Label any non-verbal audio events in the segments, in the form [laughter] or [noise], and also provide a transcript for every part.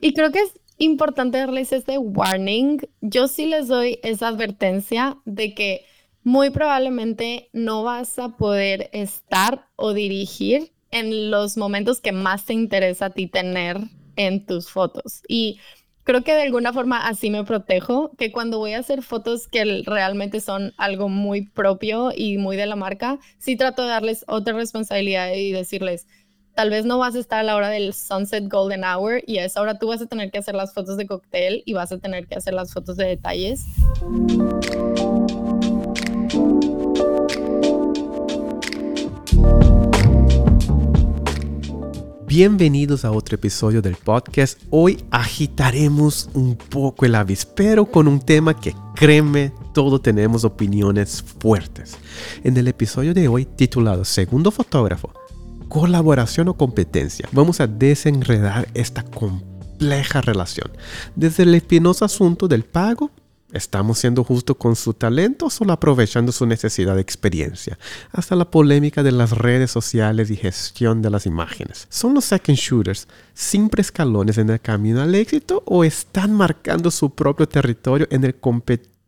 Y creo que es importante darles este warning. Yo sí les doy esa advertencia de que muy probablemente no vas a poder estar o dirigir en los momentos que más te interesa a ti tener en tus fotos. Y creo que de alguna forma así me protejo, que cuando voy a hacer fotos que realmente son algo muy propio y muy de la marca, sí trato de darles otra responsabilidad y decirles, tal vez no vas a estar a la hora del sunset golden hour y a esa hora tú vas a tener que hacer las fotos de cóctel y vas a tener que hacer las fotos de detalles. Bienvenidos a otro episodio del podcast. Hoy agitaremos un poco el avispero con un tema que créeme, todos tenemos opiniones fuertes. En el episodio de hoy titulado Segundo fotógrafo, colaboración o competencia, vamos a desenredar esta compleja relación. Desde el espinoso asunto del pago ¿Estamos siendo justos con su talento o solo aprovechando su necesidad de experiencia? Hasta la polémica de las redes sociales y gestión de las imágenes. ¿Son los second shooters simples escalones en el camino al éxito o están marcando su propio territorio en el competido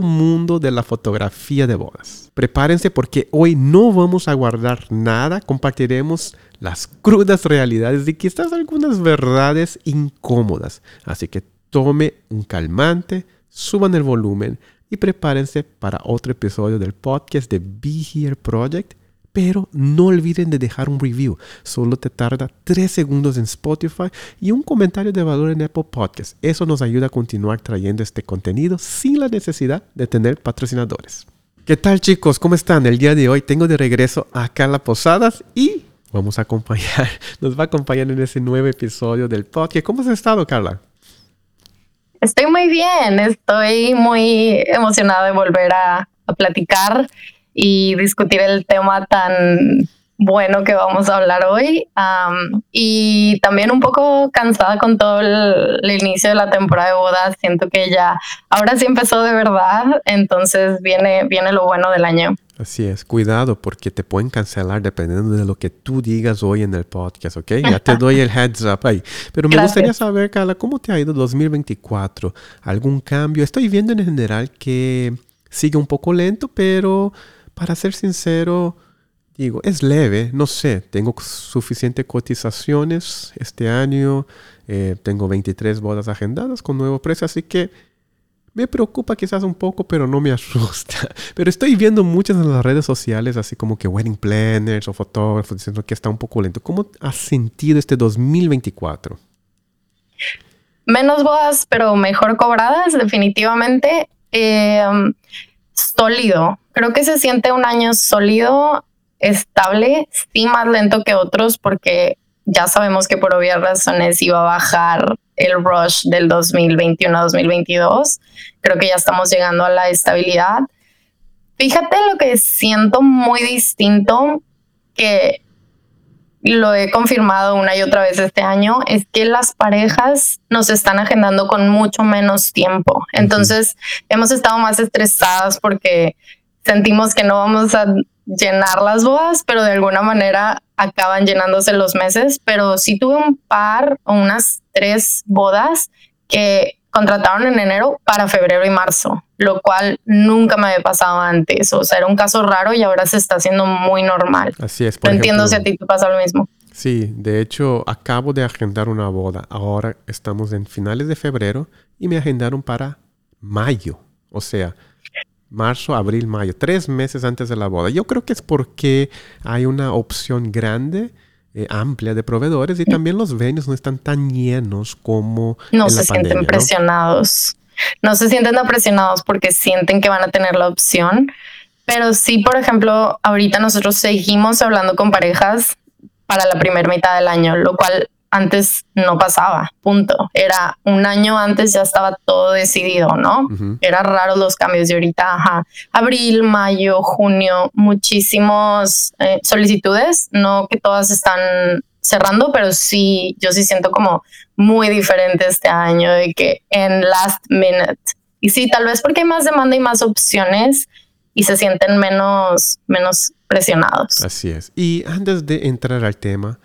mundo de la fotografía de bodas? Prepárense porque hoy no vamos a guardar nada, compartiremos las crudas realidades y quizás algunas verdades incómodas. Así que tome un calmante suban el volumen y prepárense para otro episodio del podcast de Be Here Project. Pero no olviden de dejar un review. Solo te tarda 3 segundos en Spotify y un comentario de valor en Apple Podcast. Eso nos ayuda a continuar trayendo este contenido sin la necesidad de tener patrocinadores. ¿Qué tal chicos? ¿Cómo están? El día de hoy tengo de regreso a Carla Posadas y vamos a acompañar, [laughs] nos va a acompañar en ese nuevo episodio del podcast. ¿Cómo has estado, Carla? Estoy muy bien, estoy muy emocionada de volver a, platicar y discutir el tema tan bueno que vamos a hablar hoy y también un poco cansada con todo el, el, inicio de la temporada de bodas. Siento que ya ahora sí empezó de verdad, entonces viene, viene lo bueno del año. Así es, cuidado porque te pueden cancelar dependiendo de lo que tú digas hoy en el podcast, ¿ok? Ya te doy el heads up ahí. Pero me gustaría saber, Carla, ¿cómo te ha ido 2024? ¿Algún cambio? Estoy viendo en general que sigue un poco lento, pero para ser sincero, digo, es leve, no sé, tengo suficientes cotizaciones este año, eh, tengo 23 bodas agendadas con nuevo precio, así que me preocupa quizás un poco, pero no me [laughs] asusta. Pero estoy viendo muchas en las redes sociales, así como que wedding planners o fotógrafos diciendo que está un poco lento. ¿Cómo has sentido este 2024? Menos bodas, pero mejor cobradas, definitivamente. Em, sólido. Creo que se siente un año sólido, estable, sí más lento que otros, porque ya sabemos que por obvias razones iba a bajar el rush del 2021-2022. Creo que ya estamos llegando a la estabilidad. Fíjate lo que siento muy distinto, que lo he confirmado una y otra vez este año, es que las parejas nos están agendando con mucho menos tiempo. Entonces, hemos estado más estresadas porque sentimos que no vamos a llenar las bodas, pero de alguna manera acaban llenándose los meses. Pero sí tuve un par o unas tres bodas que contrataron en enero para febrero y marzo, lo cual nunca me había pasado antes. O sea, era un caso raro y ahora se está haciendo muy normal. Así es. Por entiendo si a ti te pasa lo mismo. Sí, de hecho, acabo de agendar una boda. Ahora estamos en finales de febrero y me agendaron para mayo. O sea, marzo, abril, mayo, tres meses antes de la boda. Yo creo que es porque hay una opción grande, eh, amplia de proveedores y también los venues no están tan llenos como... No se sienten presionados. ¿no? se sienten presionados porque sienten que van a tener la opción. Pero sí, por ejemplo, ahorita nosotros seguimos hablando con parejas para la primera mitad del año, lo cual antes no pasaba, punto. Era un año antes ya estaba todo decidido, ¿no? Era raro los cambios de ahorita, ajá. Abril, mayo, junio, muchísimos eh, solicitudes, no que todas están cerrando, pero sí, yo sí siento como muy diferente este año de que en last minute. Y sí, tal vez porque hay más demanda y más opciones y se sienten menos, menos presionados. Así es. Y antes de entrar al tema,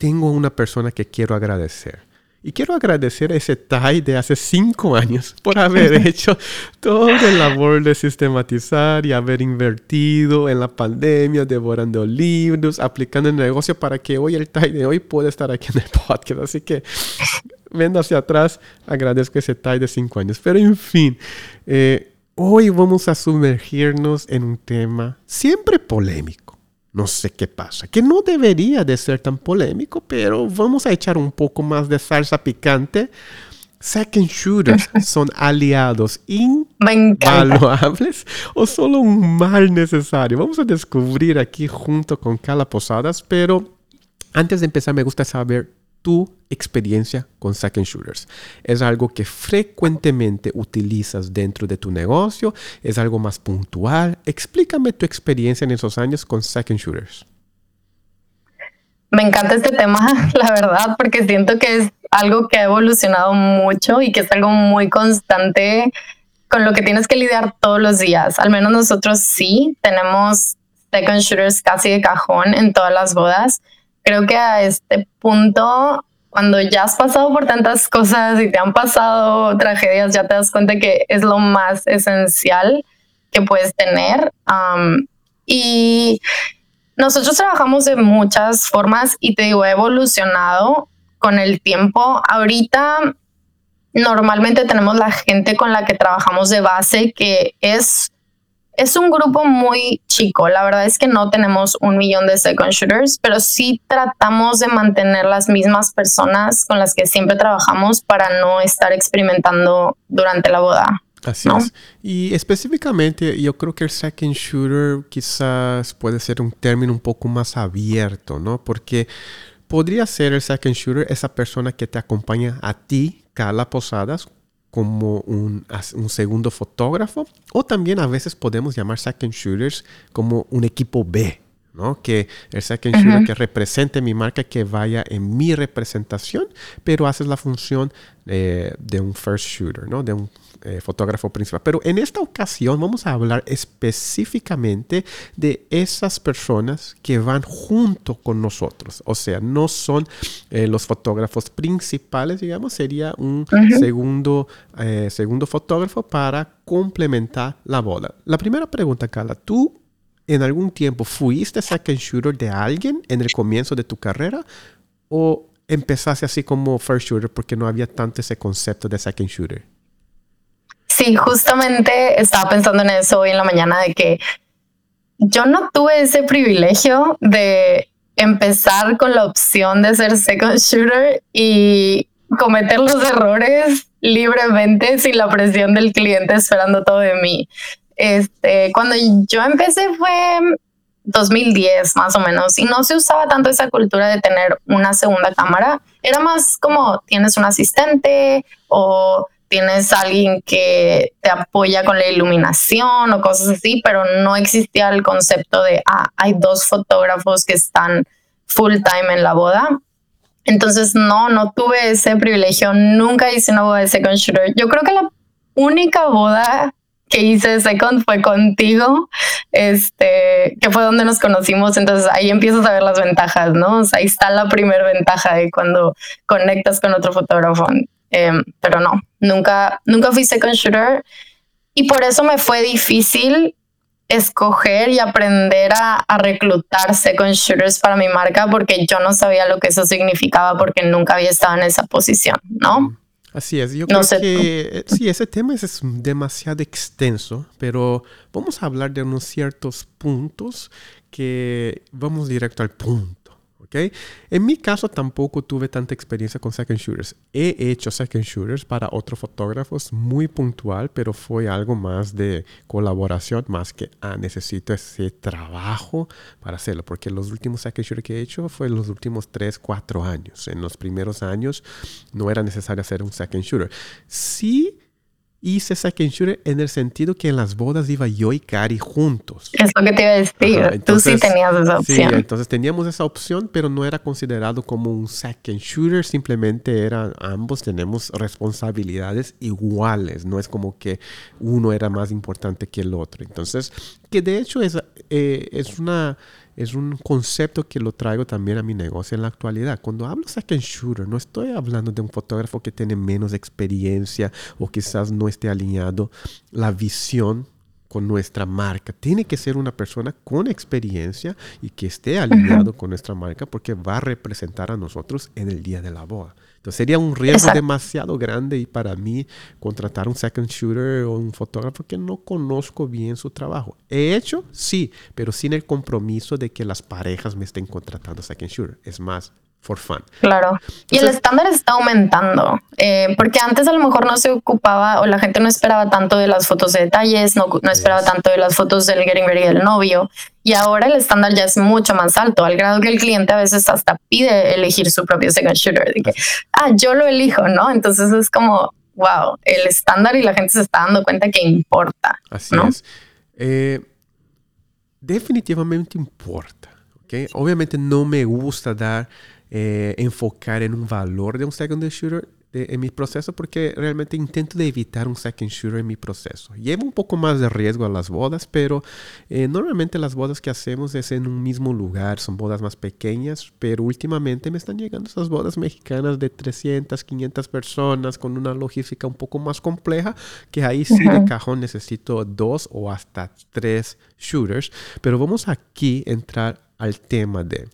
tengo una persona que quiero agradecer. Y quiero agradecer a ese Tai de hace cinco años por haber [laughs] hecho toda la labor de sistematizar y haber invertido en la pandemia, devorando libros, aplicando el negocio para que hoy el Tai de hoy pueda estar aquí en el podcast. Así que viendo hacia atrás, agradezco ese Tai de cinco años. Pero en fin, eh, hoy vamos a sumergirnos en un tema siempre polémico no sé qué pasa, que no debería de ser tan polémico, pero vamos a echar un poco más de salsa picante. Second shooters [laughs] son aliados invaluables o solo un mal necesario. Vamos a descubrir aquí junto con Cala Posadas, pero antes de empezar me gusta saber tu experiencia con second shooters. Es algo que frecuentemente utilizas dentro de tu negocio, es algo más puntual. Explícame tu experiencia en esos años con second shooters. Me encanta este tema, [laughs] la verdad, porque siento que es algo que ha evolucionado mucho y que es algo muy constante con lo que tienes que lidiar todos los días. Al menos nosotros sí tenemos second shooters casi de cajón en todas las bodas creo que a este punto, cuando ya has pasado por tantas cosas y te han pasado tragedias, ya te das cuenta que es lo más esencial que puedes tener. y nosotros trabajamos de muchas formas y te digo, he evolucionado con el tiempo. Ahorita normalmente tenemos la gente con la que trabajamos de base que es es un grupo muy chico. La verdad es que no tenemos un millón de second shooters, pero sí tratamos de mantener las mismas personas con las que siempre trabajamos para no estar experimentando durante la boda. Así es. Y específicamente yo creo que el second shooter quizás puede ser un término un poco más abierto, ¿no? Porque podría ser el second shooter esa persona que te acompaña a ti, Carla Posadas, como un, un, segundo fotógrafo o también a veces podemos llamar second shooters como un equipo B, ¿no? Que el second shooter que represente mi marca, que vaya en mi representación, pero haces la función eh, de un first shooter, ¿no? De un eh, fotógrafo principal. Pero en esta ocasión vamos a hablar específicamente de esas personas que van junto con nosotros. O sea, no son eh, los fotógrafos principales, digamos, sería un segundo, eh, segundo fotógrafo para complementar la boda. La primera pregunta, Carla, ¿tú en algún tiempo fuiste second shooter de alguien en el comienzo de tu carrera o empezaste así como first shooter porque no había tanto ese concepto de second shooter? Sí, justamente estaba pensando en eso hoy en la mañana de que yo no tuve ese privilegio de empezar con la opción de ser second shooter y cometer los errores libremente sin la presión del cliente esperando todo de mí. Este, cuando yo empecé fue 2010 más o menos y no se usaba tanto esa cultura de tener una segunda cámara. Era más como tienes un asistente o tienes alguien que te apoya con la iluminación o cosas así, pero no existía el concepto de, ah, hay dos fotógrafos que están full time en la boda. Entonces, no, no tuve ese privilegio, nunca hice una boda de second shooter. Yo creo que la única boda que hice de second fue contigo, este, que fue donde nos conocimos, entonces ahí empiezas a ver las ventajas, ¿no? ahí está la primera ventaja de cuando conectas con otro fotógrafo. Em, pero no, nunca, nunca fui second shooter y por eso me fue difícil escoger y aprender a, reclutar second shooters para mi marca porque yo no sabía lo que eso significaba porque nunca había estado en esa posición, ¿no? Así es, yo creo que eh, sí, ese tema es, es, demasiado extenso, pero vamos a hablar de unos ciertos puntos que vamos directo al punto. En mi caso tampoco tuve tanta experiencia con second shooters. He hecho second shooters para otros fotógrafos muy puntual, pero fue algo más de colaboración, más que ah, necesito ese trabajo para hacerlo, porque los últimos second shooters que he hecho fue los últimos 3, 4 años. En los primeros años no era necesario hacer un second shooter. Sí hice second shooter en el sentido que en las bodas iba yo y Cari juntos. Es lo que te iba a decir. Tú sí tenías esa opción. Sí, entonces teníamos esa opción, pero no era considerado como un second shooter. Simplemente era ambos tenemos responsabilidades iguales. No es como que uno era más importante que el otro. Entonces, que de hecho es, eh, es una es un concepto que lo traigo también a mi negocio en la actualidad. Cuando hablo second shooter, no estoy hablando de un fotógrafo que tiene menos experiencia o quizás no esté alineado la visión con nuestra marca. Tiene que ser una persona con experiencia y que esté alineado con nuestra marca porque va a representar a nosotros en el día de la boda. Entonces sería un riesgo demasiado grande y para mí contratar un second shooter o un fotógrafo que no conozco bien su trabajo. He hecho, sí, pero sin el compromiso de que las parejas me estén contratando second shooter. Es más, for fun. Claro. y el estándar está aumentando, eh, porque antes a lo mejor no se ocupaba o la gente no esperaba tanto de las fotos de detalles, no, no esperaba tanto de las fotos del getting ready del novio. Y ahora el estándar ya es mucho más alto, al grado que el cliente a veces hasta pide elegir su propio second shooter. De que, ah, yo lo elijo, ¿no? Entonces es como, wow, el estándar y la gente se está dando cuenta que importa. Así es. Eh, definitivamente importa. ¿okay? Obviamente no me gusta dar eh, enfocar en un valor de un second shooter en mi proceso porque realmente intento de evitar un second shooter en mi proceso. Llevo un poco más de riesgo a las bodas, pero eh, normalmente las bodas que hacemos es en un mismo lugar, son bodas más pequeñas, pero últimamente me están llegando esas bodas mexicanas de 300, 500 personas con una logística un poco más compleja, que ahí sí de cajón necesito dos o hasta tres shooters, pero vamos aquí a entrar al tema de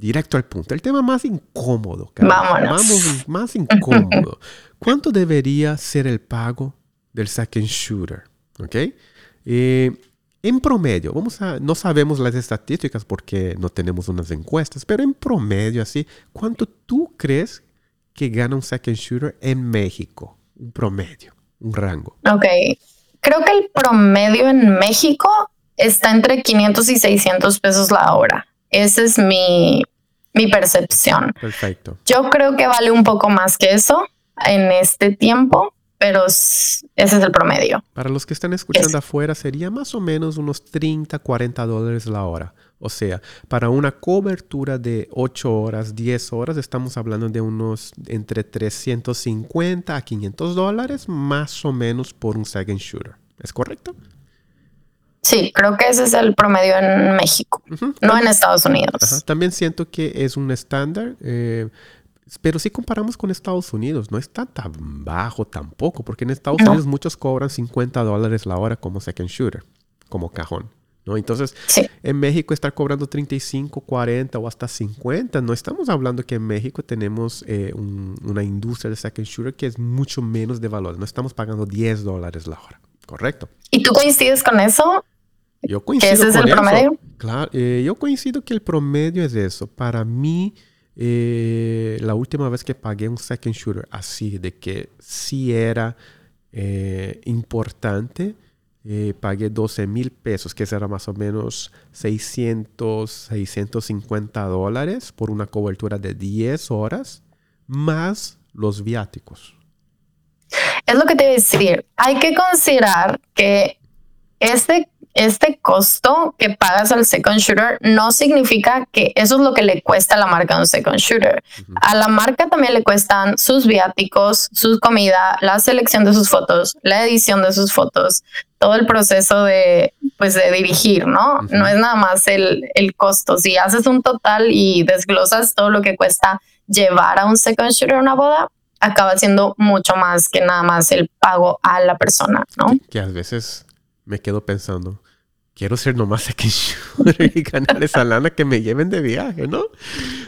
directo al punto. El tema más incómodo, Vamos, más incómodo. [laughs] ¿Cuánto debería ser el pago del second shooter? ¿Ok? Eh, en promedio, vamos a, no sabemos las estadísticas porque no tenemos unas encuestas, pero en promedio, así, ¿cuánto tú crees que gana un second shooter en México? Un promedio, un rango. Ok. Creo que el promedio en México está entre 500 y 600 pesos la hora. Esa es mi, mi percepción. Perfecto. Yo creo que vale un poco más que eso en este tiempo, pero ese es el promedio. Para los que están escuchando afuera, sería más o menos unos 30, 40 dólares la hora. O sea, para una cobertura de 8 horas, 10 horas, estamos hablando de unos entre 350 a 500 dólares más o menos por un second shooter. ¿Es correcto? Sí, creo que ese es el promedio en México, no en Estados Unidos. También siento que es un estándar, eh, pero si comparamos con Estados Unidos, no está tan bajo tampoco, porque en Estados Unidos muchos cobran 50 dólares la hora como second shooter, como cajón. ¿no? Entonces, en México estar cobrando 35, 40 o hasta 50, no estamos hablando que en México tenemos eh, una industria de second shooter que es mucho menos de valor, no estamos pagando 10 dólares la hora. Correcto. ¿Y tú coincides con eso? Yo coincido ese es el promedio? Claro, eh, yo coincido que el promedio es eso. Para mí, eh, la última vez que pagué un second shooter así, de que sí era eh, importante, pagué 12 mil pesos, que será más o menos 600, 650 dólares por una cobertura de 10 horas, más los viáticos. Es lo que te voy a decir. Hay que considerar que este, este costo que pagas al second shooter no significa que eso es lo que le cuesta a la marca un second shooter. A la marca también le cuestan sus viáticos, su comida, la selección de sus fotos, la edición de sus fotos, todo el proceso de, pues, de dirigir, ¿no? No es nada más el, el costo. Si haces un total y desglosas todo lo que cuesta llevar a un second shooter a una boda, acaba siendo mucho más que nada más el pago a la persona, ¿no? Que, a veces me quedo pensando, quiero ser nomás aquí y ganar esa lana que me lleven de viaje, ¿no?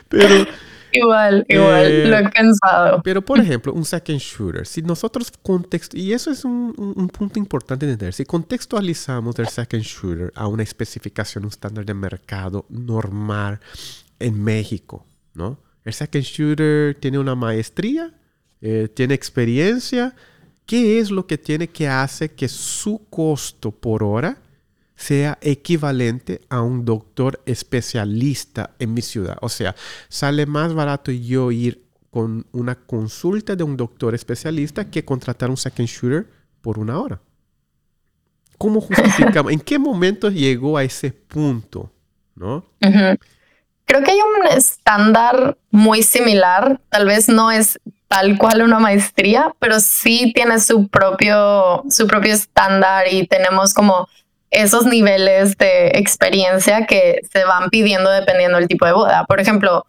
Pero... [laughs] Igual, igual, eh, lo he pensado. Pero, por ejemplo, un second shooter, si nosotros contexto, y eso es un, un, punto importante de entender, si contextualizamos el second shooter a una especificación, un estándar de mercado normal en México, ¿no? El second shooter tiene una maestría eh, tiene experiencia, ¿qué es lo que tiene que hacer que su costo por hora sea equivalente a un doctor especialista en mi ciudad? O sea, sale más barato yo ir con una consulta de un doctor especialista que contratar un second shooter por una hora. ¿Cómo [laughs] justificamos? ¿En qué momento llegó a ese punto? ¿No? Creo que hay un estándar muy similar, tal vez no es tal cual una maestría, pero sí tiene su propio, su propio estándar y tenemos como esos niveles de experiencia que se van pidiendo dependiendo del tipo de boda. Por ejemplo,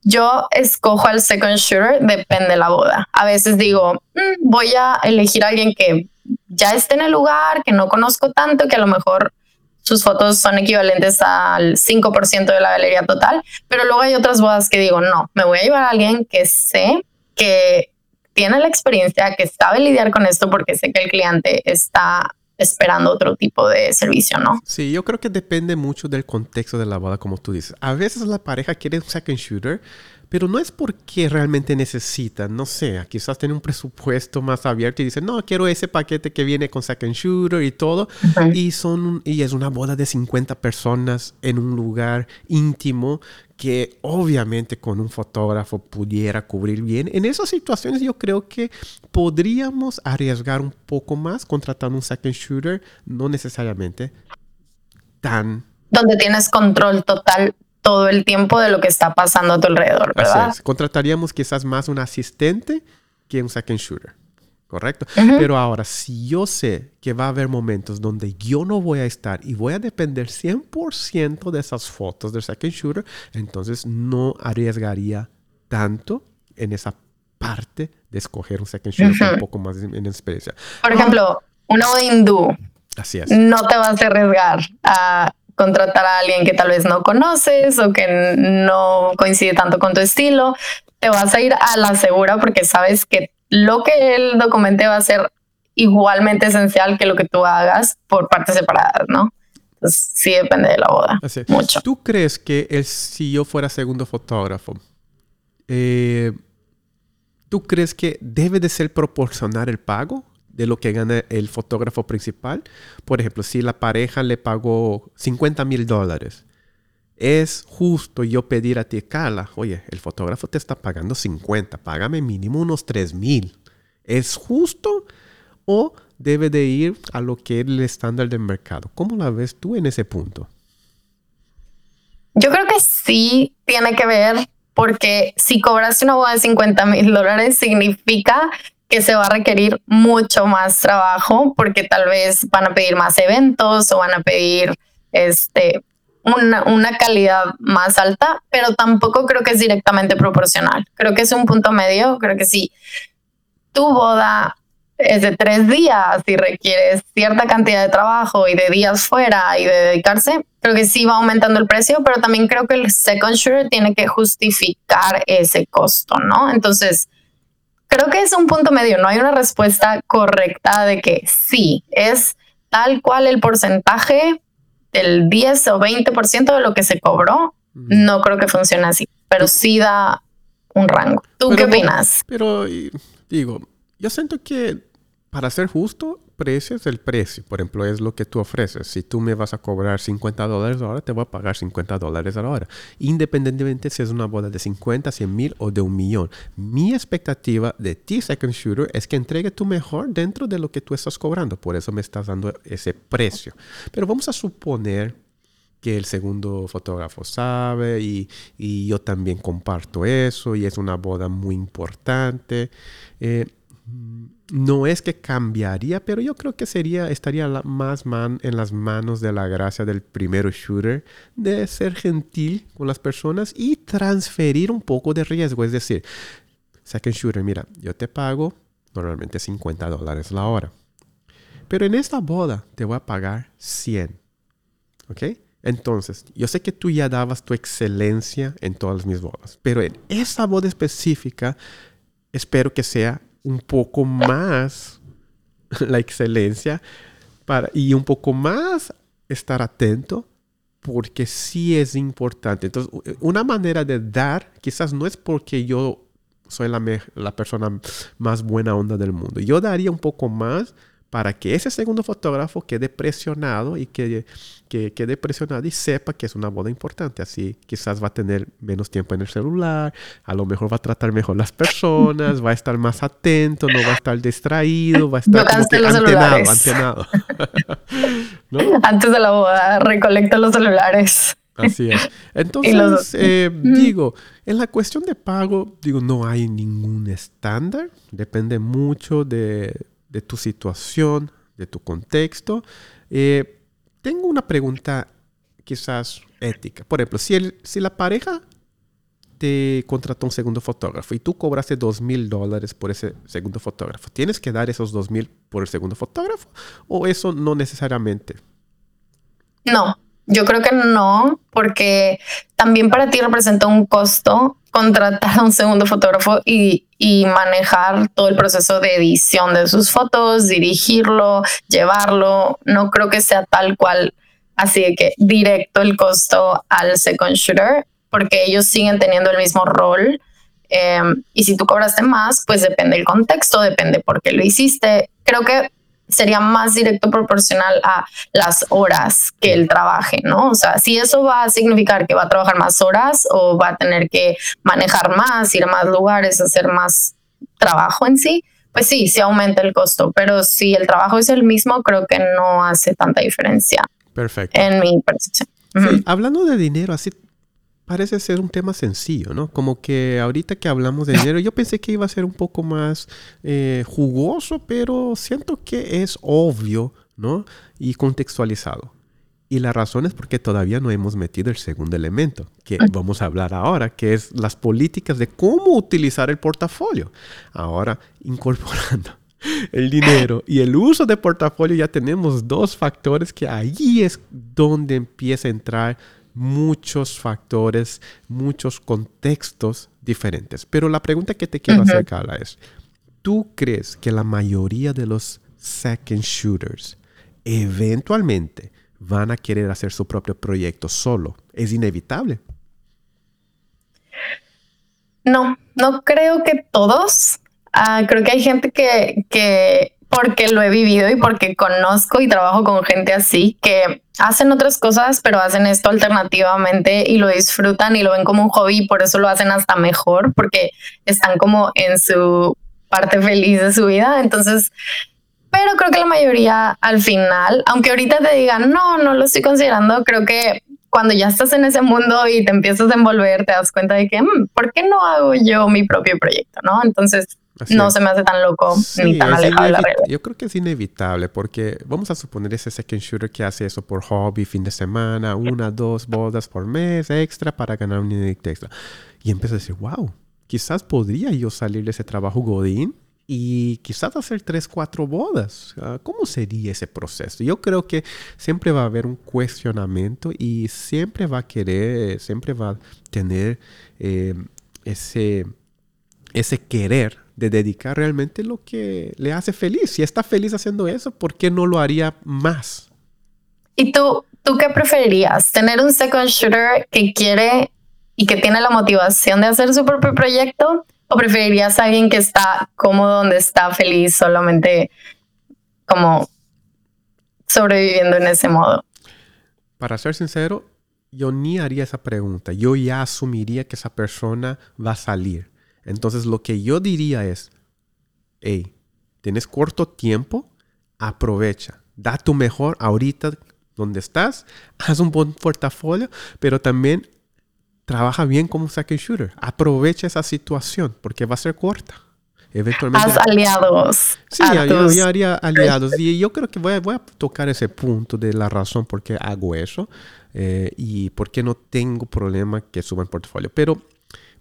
yo escojo al second shooter, depende de la boda. A veces digo, mm, voy a elegir a alguien que ya esté en el lugar, que no conozco tanto, que a lo mejor sus fotos son equivalentes al 5% de la galería total, pero luego hay otras bodas que digo, no, me voy a llevar a alguien que sé que tiene la experiencia, que sabe lidiar con esto porque sé que el cliente está esperando otro tipo de servicio, ¿no? Sí, yo creo que depende mucho del contexto de la boda, como tú dices. A veces la pareja quiere un second shooter, pero no es porque realmente necesitan, no sé, quizás tiene un presupuesto más abierto y dicen, no, quiero ese paquete que viene con second shooter y todo, y, son, y es una boda de 50 personas en un lugar íntimo que obviamente con un fotógrafo pudiera cubrir bien. En esas situaciones yo creo que podríamos arriesgar un poco más contratando un second shooter, no necesariamente tan... Donde tienes control total todo el tiempo de lo que está pasando a tu alrededor, ¿verdad? Contrataríamos quizás más un asistente que un second shooter. ¿Correcto? Pero ahora, si yo sé que va a haber momentos donde yo no voy a estar y voy a depender 100% de esas fotos del second shooter, entonces no arriesgaría tanto en esa parte de escoger un second shooter un poco más en experiencia. Por ejemplo, una hindú. Así es. No te vas a arriesgar a contratar a alguien que tal vez no conoces o que no coincide tanto con tu estilo. Te vas a ir a la segura porque sabes que lo que el documente va a ser igualmente esencial que lo que tú hagas por partes separadas, ¿no? Entonces, sí depende de la boda. Mucho. ¿Tú crees que el, si yo fuera segundo fotógrafo, eh, ¿tú crees que debe de ser proporcional el pago? De lo que gana el fotógrafo principal. Por ejemplo, si la pareja le pagó 50 mil dólares, es justo yo pedir a ti, Carla, oye, el fotógrafo te está pagando 50, págame mínimo unos 3 mil. ¿Es justo o debe de ir a lo que es el estándar del mercado? ¿Cómo la ves tú en ese punto? Yo creo que sí tiene que ver porque si cobraste una boda de 50 mil dólares significa que se va a requerir mucho más trabajo porque tal vez van a pedir más eventos o van a pedir este, una, calidad más alta, pero tampoco creo que es directamente proporcional. Creo que es un punto medio. Creo que si tu boda es de tres días y requieres cierta cantidad de trabajo y de días fuera y de dedicarse, creo que sí va aumentando el precio, pero también creo que el second shooter tiene que justificar ese costo, ¿no? Entonces, creo que es un punto medio, no hay una respuesta correcta de que sí, es tal cual el porcentaje del 10 o 20% de lo que se cobró. No creo que funcione así, pero sí da un rango. ¿Tú qué opinas? Pero digo, yo siento que para ser justo, precio es el precio. Por ejemplo, es lo que tú ofreces. Si tú me vas a cobrar 50 dólares ahora, te voy a pagar 50 dólares a la hora. Independientemente si es una boda de 50, 100 mil o de un millón. Mi expectativa de ti, Second Shooter, es que entregue tu mejor dentro de lo que tú estás cobrando. Por eso me estás dando ese precio. Pero vamos a suponer que el segundo fotógrafo sabe y, y yo también comparto eso y es una boda muy importante. Eh, no es que cambiaría, pero yo creo que sería, estaría más man, en las manos de la gracia del primero shooter de ser gentil con las personas y transferir un poco de riesgo. Es decir, second shooter, mira, yo te pago normalmente 50 dólares la hora. Pero en esta boda te voy a pagar 100. ¿Ok? Entonces, yo sé que tú ya dabas tu excelencia en todas mis bodas, pero en esa boda específica espero que sea un poco más [laughs] la excelencia para, y un poco más estar atento porque sí es importante. Entonces, una manera de dar quizás no es porque yo soy la, la persona más buena onda del mundo. Yo daría un poco más para que ese segundo fotógrafo quede presionado y que, que, quede presionado y sepa que es una boda importante. Así quizás va a tener menos tiempo en el celular, a lo mejor va a tratar mejor las personas, [laughs] va a estar más atento, no va a estar distraído, va a estar antenado, antenado. [laughs] Antes de la boda, recolecta los celulares. Así es. [laughs] Entonces, eh, digo, en la cuestión de pago, digo, no hay ningún estándar. Depende mucho de de tu situación, de tu contexto. Eh, tengo una pregunta quizás ética. Por ejemplo, si, el, si la pareja te contrató un segundo fotógrafo y tú cobraste dos mil dólares por ese segundo fotógrafo, ¿tienes que dar esos dos mil por el segundo fotógrafo o eso no necesariamente? No, yo creo que no, porque también para ti representa un costo contratar a un segundo fotógrafo y, y, manejar todo el proceso de edición de sus fotos, dirigirlo, llevarlo. No creo que sea tal cual así de que directo el costo al second shooter porque ellos siguen teniendo el mismo rol. Em, y si tú cobraste más, pues depende del contexto, depende por qué lo hiciste. Creo que sería más directo proporcional a las horas que él trabaje, ¿no? O sea, si eso va a significar que va a trabajar más horas o va a tener que manejar más, ir a más lugares, hacer más trabajo en sí, pues sí, sí aumenta el costo, pero si el trabajo es el mismo, creo que no hace tanta diferencia. Perfecto. En mi percepción. Sí, hablando de dinero, así parece ser un tema sencillo, ¿no? Como que ahorita que hablamos de dinero, yo pensé que iba a ser un poco más eh, jugoso, pero siento que es obvio, ¿no? Y contextualizado. Y la razón es porque todavía no hemos metido el segundo elemento, que vamos a hablar ahora, que es las políticas de cómo utilizar el portafolio. Ahora, incorporando [laughs] el dinero y el uso de portafolio, ya tenemos dos factores que ahí es donde empieza a entrar muchos factores, muchos contextos diferentes. Pero la pregunta que te quiero hacer, Carla, es, ¿tú crees que la mayoría de los second shooters eventualmente van a querer hacer su propio proyecto solo? ¿Es inevitable? No, no creo que todos. Ah, creo que hay gente que, que porque lo he vivido y porque conozco y trabajo con gente así que hacen otras cosas, pero hacen esto alternativamente y lo disfrutan y lo ven como un hobby y por eso lo hacen hasta mejor porque están como en su parte feliz de su vida. Entonces, pero creo que la mayoría al final, aunque ahorita te digan, no, no lo estoy considerando, creo que cuando ya estás en ese mundo y te empiezas a envolver, te das cuenta de que, mm, ¿por qué no hago yo mi propio proyecto? ¿No? Entonces, no se me hace tan loco ni tan alejado de la realidad. Yo creo que es inevitable porque vamos a suponer ese second shooter que hace eso por hobby, fin de semana, una, dos bodas por mes extra para ganar un dinerito extra. Y empieza a decir, wow, quizás podría yo salir de ese trabajo godín y quizás hacer tres, cuatro bodas. ¿Cómo sería ese proceso? Yo creo que siempre va a haber un cuestionamiento y siempre va a querer, siempre va a tener eh, ese, ese querer de dedicar realmente lo que le hace feliz. Si está feliz haciendo eso, ¿por qué no lo haría más? ¿Y tú, tú qué preferirías? ¿Tener un second shooter que quiere y que tiene la motivación de hacer su propio proyecto? ¿O preferirías a alguien que está cómodo donde está feliz solamente como sobreviviendo en ese modo? Para ser sincero, yo ni haría esa pregunta. Yo ya asumiría que esa persona va a salir. Entonces lo que yo diría es, hey, tienes corto tiempo, aprovecha, da tu mejor ahorita donde estás, [laughs] haz un buen portafolio, pero también trabaja bien como second shooter. Aprovecha esa situación porque va a ser corta. Eventualmente. Haz aliados. Sí, yo, haría aliados. Y yo creo que voy a, voy a, tocar ese punto de la razón por qué hago eso eh, y por qué no tengo problema que suba el portafolio. Pero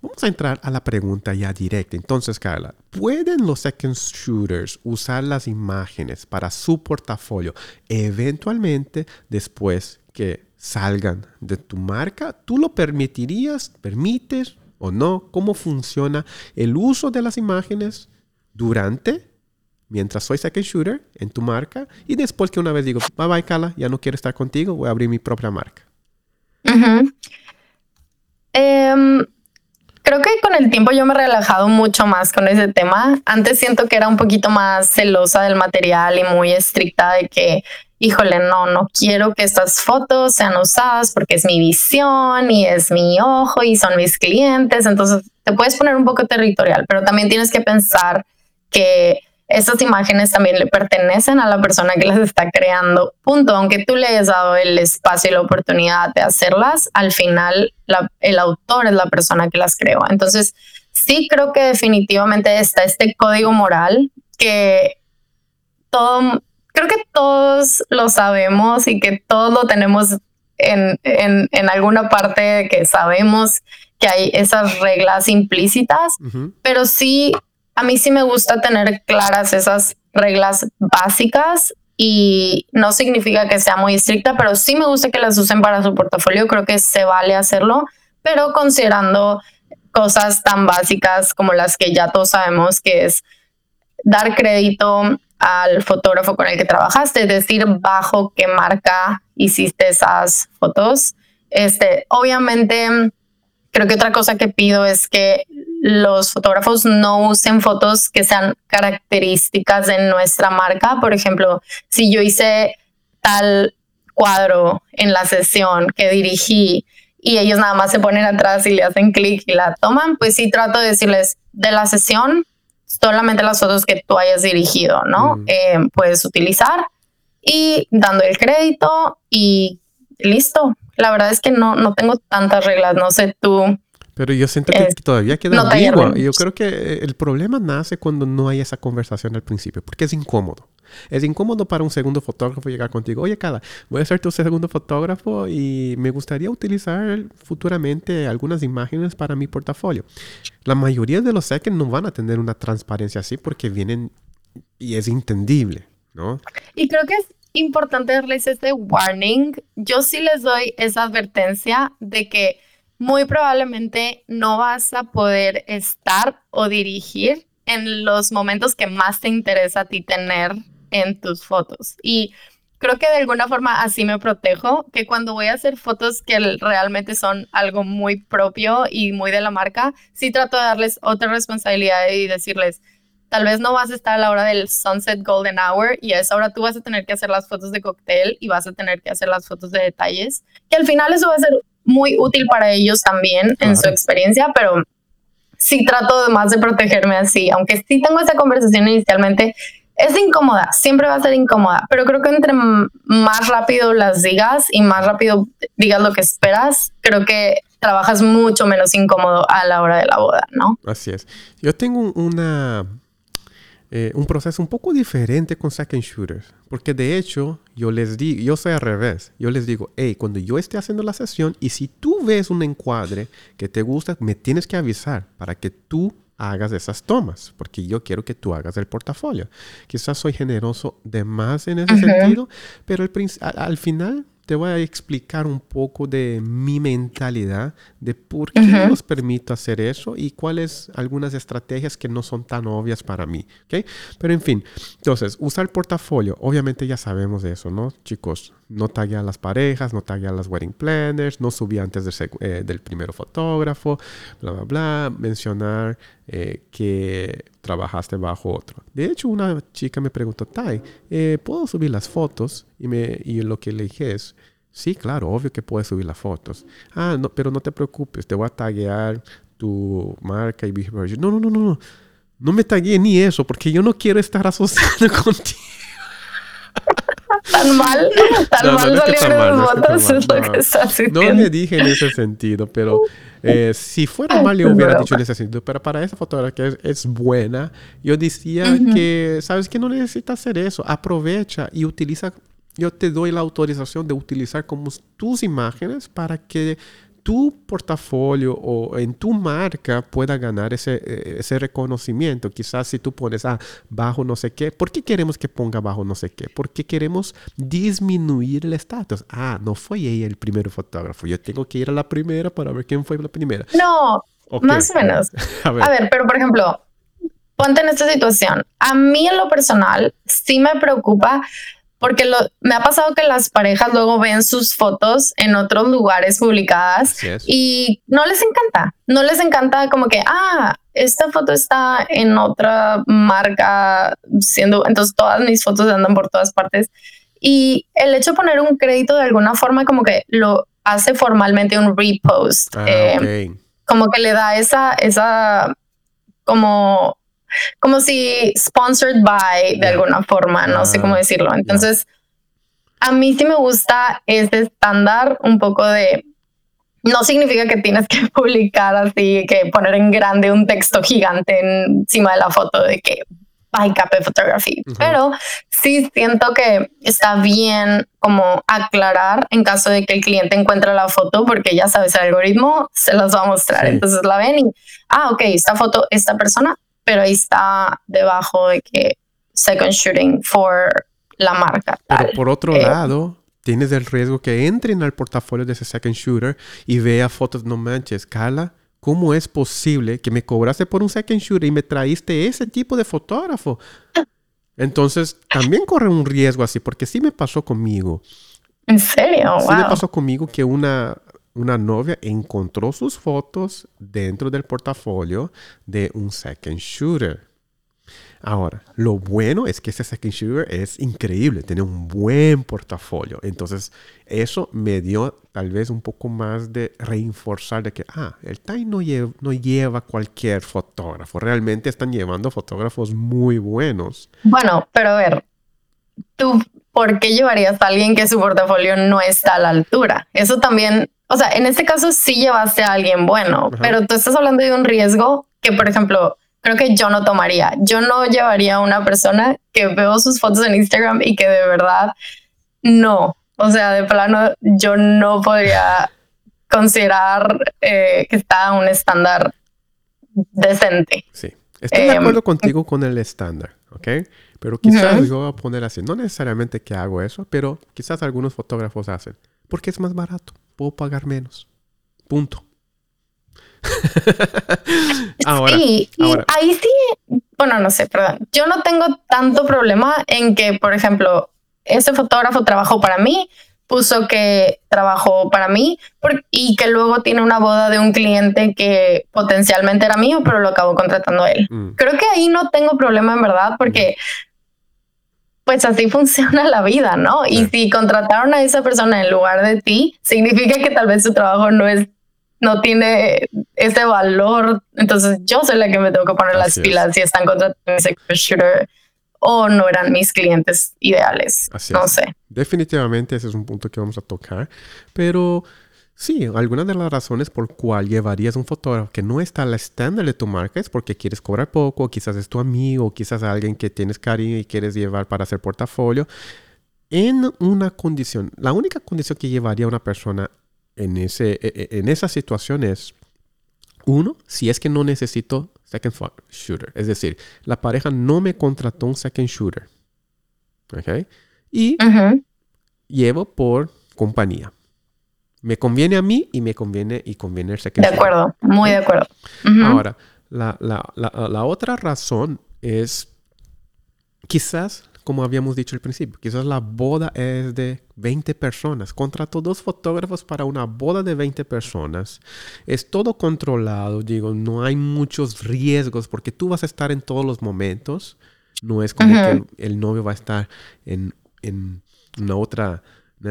Vamos a entrar a la pregunta ya directa. Entonces, Carla, ¿pueden los second shooters usar las imágenes para su portafolio eventualmente después que salgan de tu marca? ¿Tú lo permitirías? ¿Permites o no? ¿Cómo funciona el uso de las imágenes durante, mientras soy second shooter en tu marca y después que una vez digo, bye bye, Carla, ya no quiero estar contigo, voy a abrir mi propia marca? Creo que con el tiempo yo me he relajado mucho más con ese tema. Antes siento que era un poquito más celosa del material y muy estricta de que, híjole, no, no quiero que estas fotos sean usadas porque es mi visión y es mi ojo y son mis clientes. Entonces te puedes poner un poco territorial, pero también tienes que pensar que estas imágenes también le pertenecen a la persona que las está creando. Punto. Aunque tú le hayas dado el espacio y la oportunidad de hacerlas, al final el autor es la persona que las creó. Entonces, sí creo que definitivamente está este código moral que todo, creo que todos lo sabemos y que todos lo tenemos en, en, en alguna parte que sabemos que hay esas reglas implícitas, pero sí, a mí sí me gusta tener claras esas reglas básicas y no significa que sea muy estricta, pero sí me gusta que las usen para su portafolio, creo que se vale hacerlo, pero considerando cosas tan básicas como las que ya todos sabemos, que es dar crédito al fotógrafo con el que trabajaste, es decir, bajo qué marca hiciste esas fotos. Este, obviamente, creo que otra cosa que pido es que los fotógrafos no usen fotos que sean características de nuestra marca. Por ejemplo, si yo hice tal cuadro en la sesión que dirigí y ellos nada más se ponen atrás y le hacen clic y la toman, pues sí trato de decirles de la sesión solamente las fotos que tú hayas dirigido, ¿no? Mm. Eh, puedes utilizar y dando el crédito y listo. La verdad es que no, no tengo tantas reglas, no sé tú. Pero yo siento que todavía queda no Yo creo que el problema nace cuando no hay esa conversación al principio, porque es incómodo. Es incómodo para un segundo fotógrafo llegar contigo, oye, Cada, voy a ser tu segundo fotógrafo y me gustaría utilizar futuramente algunas imágenes para mi portafolio. La mayoría de los second no van a tener una transparencia así porque vienen y es entendible, ¿no? Y creo que es importante darles este warning. Yo sí les doy esa advertencia de que muy probablemente no vas a poder estar o dirigir en los momentos que más te interesa a ti tener en tus fotos. Y creo que de alguna forma así me protejo, que cuando voy a hacer fotos que realmente son algo muy propio y muy de la marca, sí trato de darles otra responsabilidad y decirles, tal vez no vas a estar a la hora del sunset golden hour y a esa hora tú vas a tener que hacer las fotos de cóctel y vas a tener que hacer las fotos de detalles, que al final eso va a ser muy útil para ellos también en su experiencia, pero sí trato más de protegerme así, aunque sí tengo esa conversación inicialmente, es incómoda, siempre va a ser incómoda, pero creo que entre más rápido las digas y más rápido digas lo que esperas, creo que trabajas mucho menos incómodo a la hora de la boda, ¿no? Así es. Yo tengo una eh, un proceso un poco diferente con second shooters, porque de hecho yo les digo, yo soy al revés, yo les digo, hey, cuando yo esté haciendo la sesión y si tú ves un encuadre que te gusta, me tienes que avisar para que tú hagas esas tomas, porque yo quiero que tú hagas el portafolio. Quizás soy generoso de más en ese sentido, pero al, final te voy a explicar un poco de mi mentalidad, de por qué nos permito hacer eso y cuáles algunas estrategias que no son tan obvias para mí. ¿okay? Pero en fin, entonces, usar portafolio, obviamente ya sabemos de eso, ¿no? Chicos, no taguear las parejas, no taguear las wedding planners, no subir antes eh, del primer fotógrafo, bla, bla, bla, mencionar eh, que trabajaste bajo otro. De hecho, una chica me preguntó, Tai, eh, ¿puedo subir las fotos? Y, me, y lo que le dije es, sí, claro, obvio que puedes subir las fotos. Ah, no, pero no te preocupes, te voy a taguear tu marca y behavior. No, no, no, no, no. No me tagué ni eso, porque yo no quiero estar asociado [laughs] contigo. tan mal, tan mal no, es lo que estás No le dije en ese sentido, pero eh, si fuera mal, yo hubiera dicho sentido. Pero para esa fotografía que es, buena, yo decía que, ¿sabes que No necesitas hacer eso. Aprovecha y utiliza. Yo te doy la autorización de utilizar como tus imágenes para que tu portafolio o en tu marca pueda ganar ese, eh, ese reconocimiento. Quizás si tú pones ah, bajo no sé qué, ¿por qué queremos que ponga bajo no sé qué? Porque queremos disminuir el estatus. Ah, no fue ella el primer fotógrafo. Yo tengo que ir a la primera para ver quién fue la primera. No, más o menos. [laughs] a, ver. pero por ejemplo, ponte en esta situación. A mí en lo personal sí me preocupa porque lo, me ha pasado que las parejas luego ven sus fotos en otros lugares publicadas y no les encanta, no les encanta como que, ah, esta foto está en otra marca, siendo, entonces todas mis fotos andan por todas partes. Y el hecho de poner un crédito de alguna forma como que lo hace formalmente un repost, ah, eh, como que le da esa, esa, como como si sponsored by de alguna forma, no sé cómo ah, decirlo. Entonces, a mí sí me gusta este estándar un poco de no significa que tienes que [laughs] publicar así, que poner en grande un texto gigante encima de la foto de que by KP Photography. Pero sí siento que está bien como aclarar en caso de que el cliente encuentre la foto, porque ya sabes, el algoritmo se las va a mostrar. Entonces la ven y, ah, ok, esta foto, esta persona, pero ahí está debajo de que second shooting for la marca. Pero por otro eh, lado, tienes el riesgo que entren al portafolio de ese second shooter y vea fotos, no manches, Carla, ¿cómo es posible que me cobraste por un second shooter y me traíste ese tipo de fotógrafo? Entonces, también corre un riesgo así, porque sí me pasó conmigo. ¿En serio? Sí me pasó conmigo que una, una novia encontró sus fotos dentro del portafolio de un second shooter. Ahora, lo bueno es que ese second shooter es increíble, tiene un buen portafolio. Entonces, eso me dio tal vez un poco más de reforzar de que, ah, el TAI no lleva, no lleva cualquier fotógrafo, realmente están llevando fotógrafos muy buenos. Bueno, pero a ver, tú, ¿por qué llevarías a alguien que su portafolio no está a la altura? Eso también, o sea, en este caso sí llevaste a alguien bueno, pero tú estás hablando de un riesgo que, por ejemplo, creo que yo no tomaría. Yo no llevaría a una persona que veo sus fotos en Instagram y que de verdad no. O sea, de plano, yo no podría [laughs] considerar eh, que está a un estándar decente. Sí, estoy de acuerdo em, contigo con el estándar, ¿ok? Pero quizás yo voy a poner así, no necesariamente que hago eso, pero quizás algunos fotógrafos hacen, porque es más barato, puedo pagar menos. Punto. [laughs] sí, y ahí sí, bueno, no sé, perdón. Yo no tengo tanto problema en que, por ejemplo, ese fotógrafo trabajó para mí, puso que trabajó para mí y que luego tiene una boda de un cliente que potencialmente era mío, pero lo acabó contratando él. Mm. Creo que ahí no tengo problema en verdad porque pues así funciona la vida, ¿no? Y si contrataron a esa persona en lugar de ti, significa que tal vez su trabajo no es no tiene ese valor. Entonces yo soy la que me tengo que poner las pilas si están contratando ese shooter o no eran mis clientes ideales. no sé. Definitivamente ese es un punto que vamos a tocar. Pero sí, algunas de las razones por cual llevarías un fotógrafo que no está al estándar de tu marca es porque quieres cobrar poco, quizás es tu amigo, quizás alguien que tienes cariño y quieres llevar para hacer portafolio. En una condición, la única condición que llevaría una persona en, ese, e, e, en esa situación es, uno, si es que no necesito second shooter. Es decir, la pareja no me contrató un second shooter. ¿Ok? Y llevo por compañía. Me conviene a mí y me conviene y conviene el second shooter. De acuerdo, muy de acuerdo. Ahora, la, la, la, la otra razón es quizás como habíamos dicho al principio, quizás la boda es de 20 personas. Contrato dos fotógrafos para una boda de 20 personas. Es todo controlado, digo, no hay muchos riesgos porque tú vas a estar en todos los momentos. No es como que el, novio va a estar en, en una otra,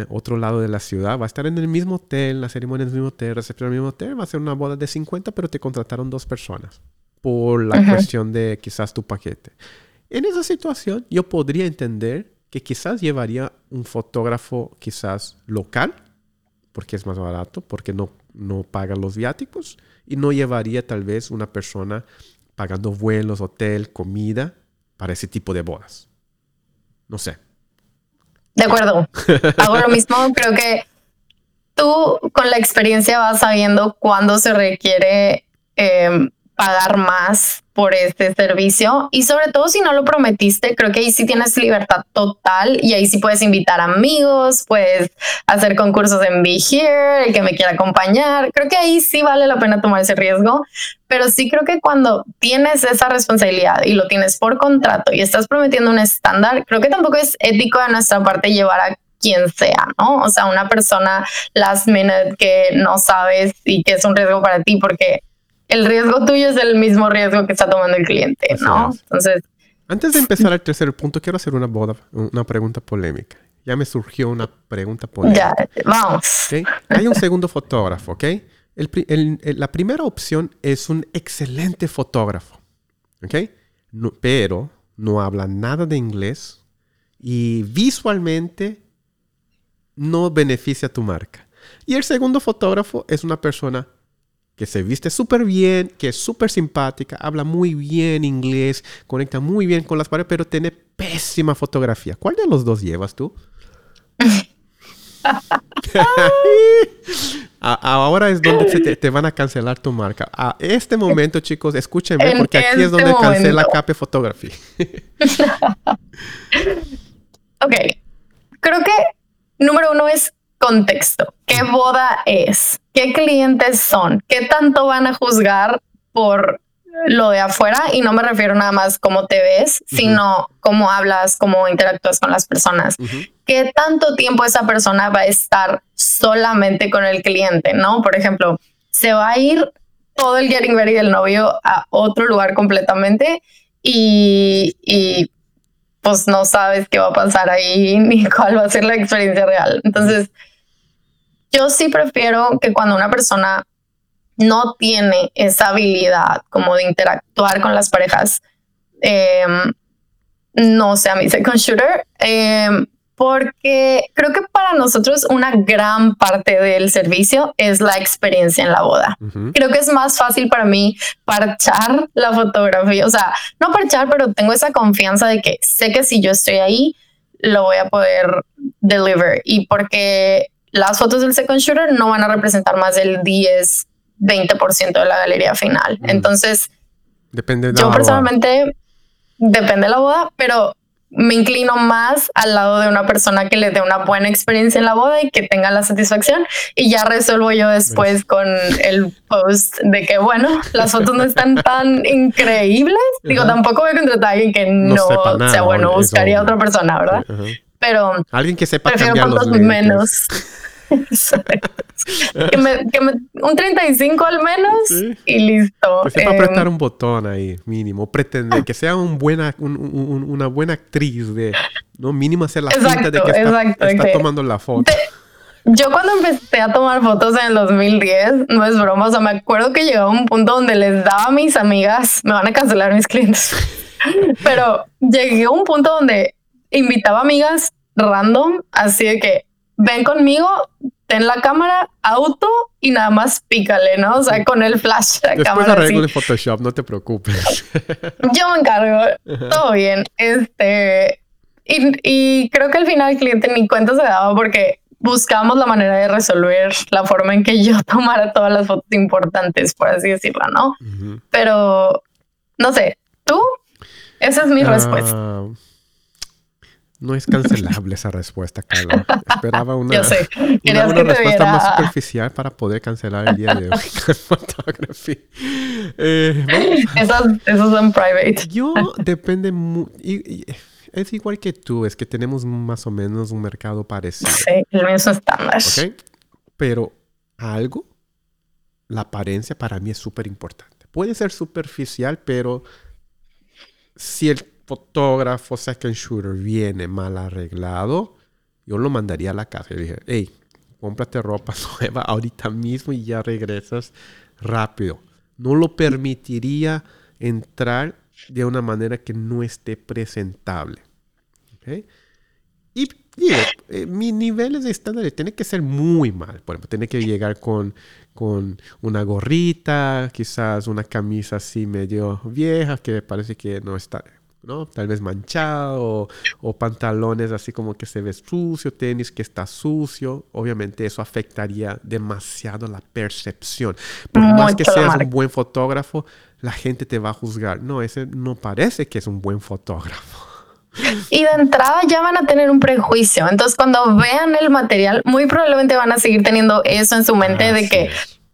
otro lado de la ciudad. Va a estar en el mismo hotel, la ceremonia en el mismo hotel, recepción en el mismo hotel. Va a ser una boda de 50, pero te contrataron dos personas por la cuestión de quizás tu paquete. En esa situación yo podría entender que quizás llevaría un fotógrafo quizás local, porque es más barato, porque no, no paga los viáticos, y no llevaría tal vez una persona pagando vuelos, hotel, comida para ese tipo de bodas. No sé. De acuerdo. Hago lo mismo. Creo que tú con la experiencia vas sabiendo cuándo se requiere eh, pagar más por este servicio y sobre todo si no lo prometiste, creo que ahí sí tienes libertad total y ahí sí puedes invitar amigos, puedes hacer concursos en Be Here, el que me quiera acompañar, creo que ahí sí vale la pena tomar ese riesgo, pero sí creo que cuando tienes esa responsabilidad y lo tienes por contrato y estás prometiendo un estándar, creo que tampoco es ético de nuestra parte llevar a quien sea, ¿no? O sea, una persona last minute que no sabes y que es un riesgo para ti porque el riesgo tuyo es el mismo riesgo que está tomando el cliente, ¿no? Entonces. Antes de empezar el tercer punto, quiero hacer una, boda, una pregunta polémica. Ya me surgió una pregunta polémica. Ya, vamos. Hay un segundo fotógrafo, ¿ok? la primera opción es un excelente fotógrafo, ¿ok? pero no habla nada de inglés y visualmente no beneficia a tu marca. Y el segundo fotógrafo es una persona que se viste súper bien, que es súper simpática, habla muy bien inglés, conecta muy bien con las paredes, pero tiene pésima fotografía. ¿Cuál de los dos llevas tú? [laughs] Ahora es donde te, van a cancelar tu marca. A este momento, chicos, escúchenme, porque aquí es donde este cancela Cape Photography. [laughs] ok. Creo que número uno es contexto. ¿Qué boda es? ¿Qué clientes son? ¿Qué tanto van a juzgar por lo de afuera? Y no me refiero nada más cómo te ves, sino cómo hablas, cómo interactúas con las personas. ¿Qué tanto tiempo esa persona va a estar solamente con el cliente? ¿No? Por ejemplo, se va a ir todo el getting ready del novio a otro lugar completamente y, y pues no sabes qué va a pasar ahí [laughs] ni cuál va a ser la experiencia real. Entonces, yo sí prefiero que cuando una persona no tiene esa habilidad como de interactuar con las parejas, em, no sea mi second shooter, em, porque creo que para nosotros una gran parte del servicio es la experiencia en la boda. Creo que es más fácil para mí parchar la fotografía, o sea, no parchar, pero tengo esa confianza de que sé que si yo estoy ahí, lo voy a poder deliver. Y porque las fotos del second shooter no van a representar más del 10, 20% de la galería final. Mm. Entonces, depende de yo personalmente, depende de la boda, pero me inclino más al lado de una persona que le dé una buena experiencia en la boda y que tenga la satisfacción y ya resuelvo yo después con el post de que bueno, las fotos no están [laughs] tan increíbles. Digo, tampoco voy a contratar a alguien que no, sea bueno, buscaría a otra persona, ¿verdad? Pero alguien que sepa cambiar los menos. [laughs] que me, un 35 al menos y listo. Que sepa apretar em, un botón ahí, mínimo. Pretender que sea un buena, una buena actriz de, ¿no? Mínimo hacer la exacto, de que está, tomando la foto. yo cuando empecé a tomar fotos en el 2010, no es broma, o sea, me acuerdo que llegaba un punto donde les daba a mis amigas, me van a cancelar mis clientes, [laughs] pero llegué a un punto donde invitaba amigas random, así de que ven conmigo, ten la cámara, auto y nada más pícale, ¿no? O sea, con el flash de Después cámara. arreglo en Photoshop, no te preocupes. [laughs] Yo me encargo, todo bien. Este, y, y, creo que al final el cliente ni cuenta se daba porque buscábamos la manera de resolver la forma en que yo [laughs] tomara todas las fotos importantes, por así decirlo, ¿no? Pero, no sé, ¿tú? Esa es mi ah, respuesta. No es cancelable esa respuesta, Carla. Esperaba una, una, respuesta más superficial para poder cancelar el día de hoy photography. Eh, esos, son private. Yo depende es igual que tú, es que tenemos más o menos un mercado parecido. Sí, el mismo estándar. ¿Ok? Pero algo, la apariencia para mí es súper importante. Puede ser superficial, pero si el fotógrafo second shooter viene mal arreglado, yo lo mandaría a la casa. Y dije, hey, cómprate ropa [laughs] nueva ahorita mismo y ya regresas rápido. No lo permitiría entrar de una manera que no esté presentable. Y digo, eh, mis niveles de estándar tiene que ser muy mal. Por ejemplo, tiene que llegar con, con una gorrita, quizás una camisa así medio vieja que parece que no está ¿no? Tal vez manchado o, pantalones así como que se ve sucio, tenis que está sucio. Obviamente eso afectaría demasiado la percepción. Por más que seas un buen fotógrafo, la gente te va a juzgar. No, ese no parece que es un buen fotógrafo. Y de entrada ya van a tener un prejuicio. Entonces, cuando vean el material, muy probablemente van a seguir teniendo eso en su mente de que.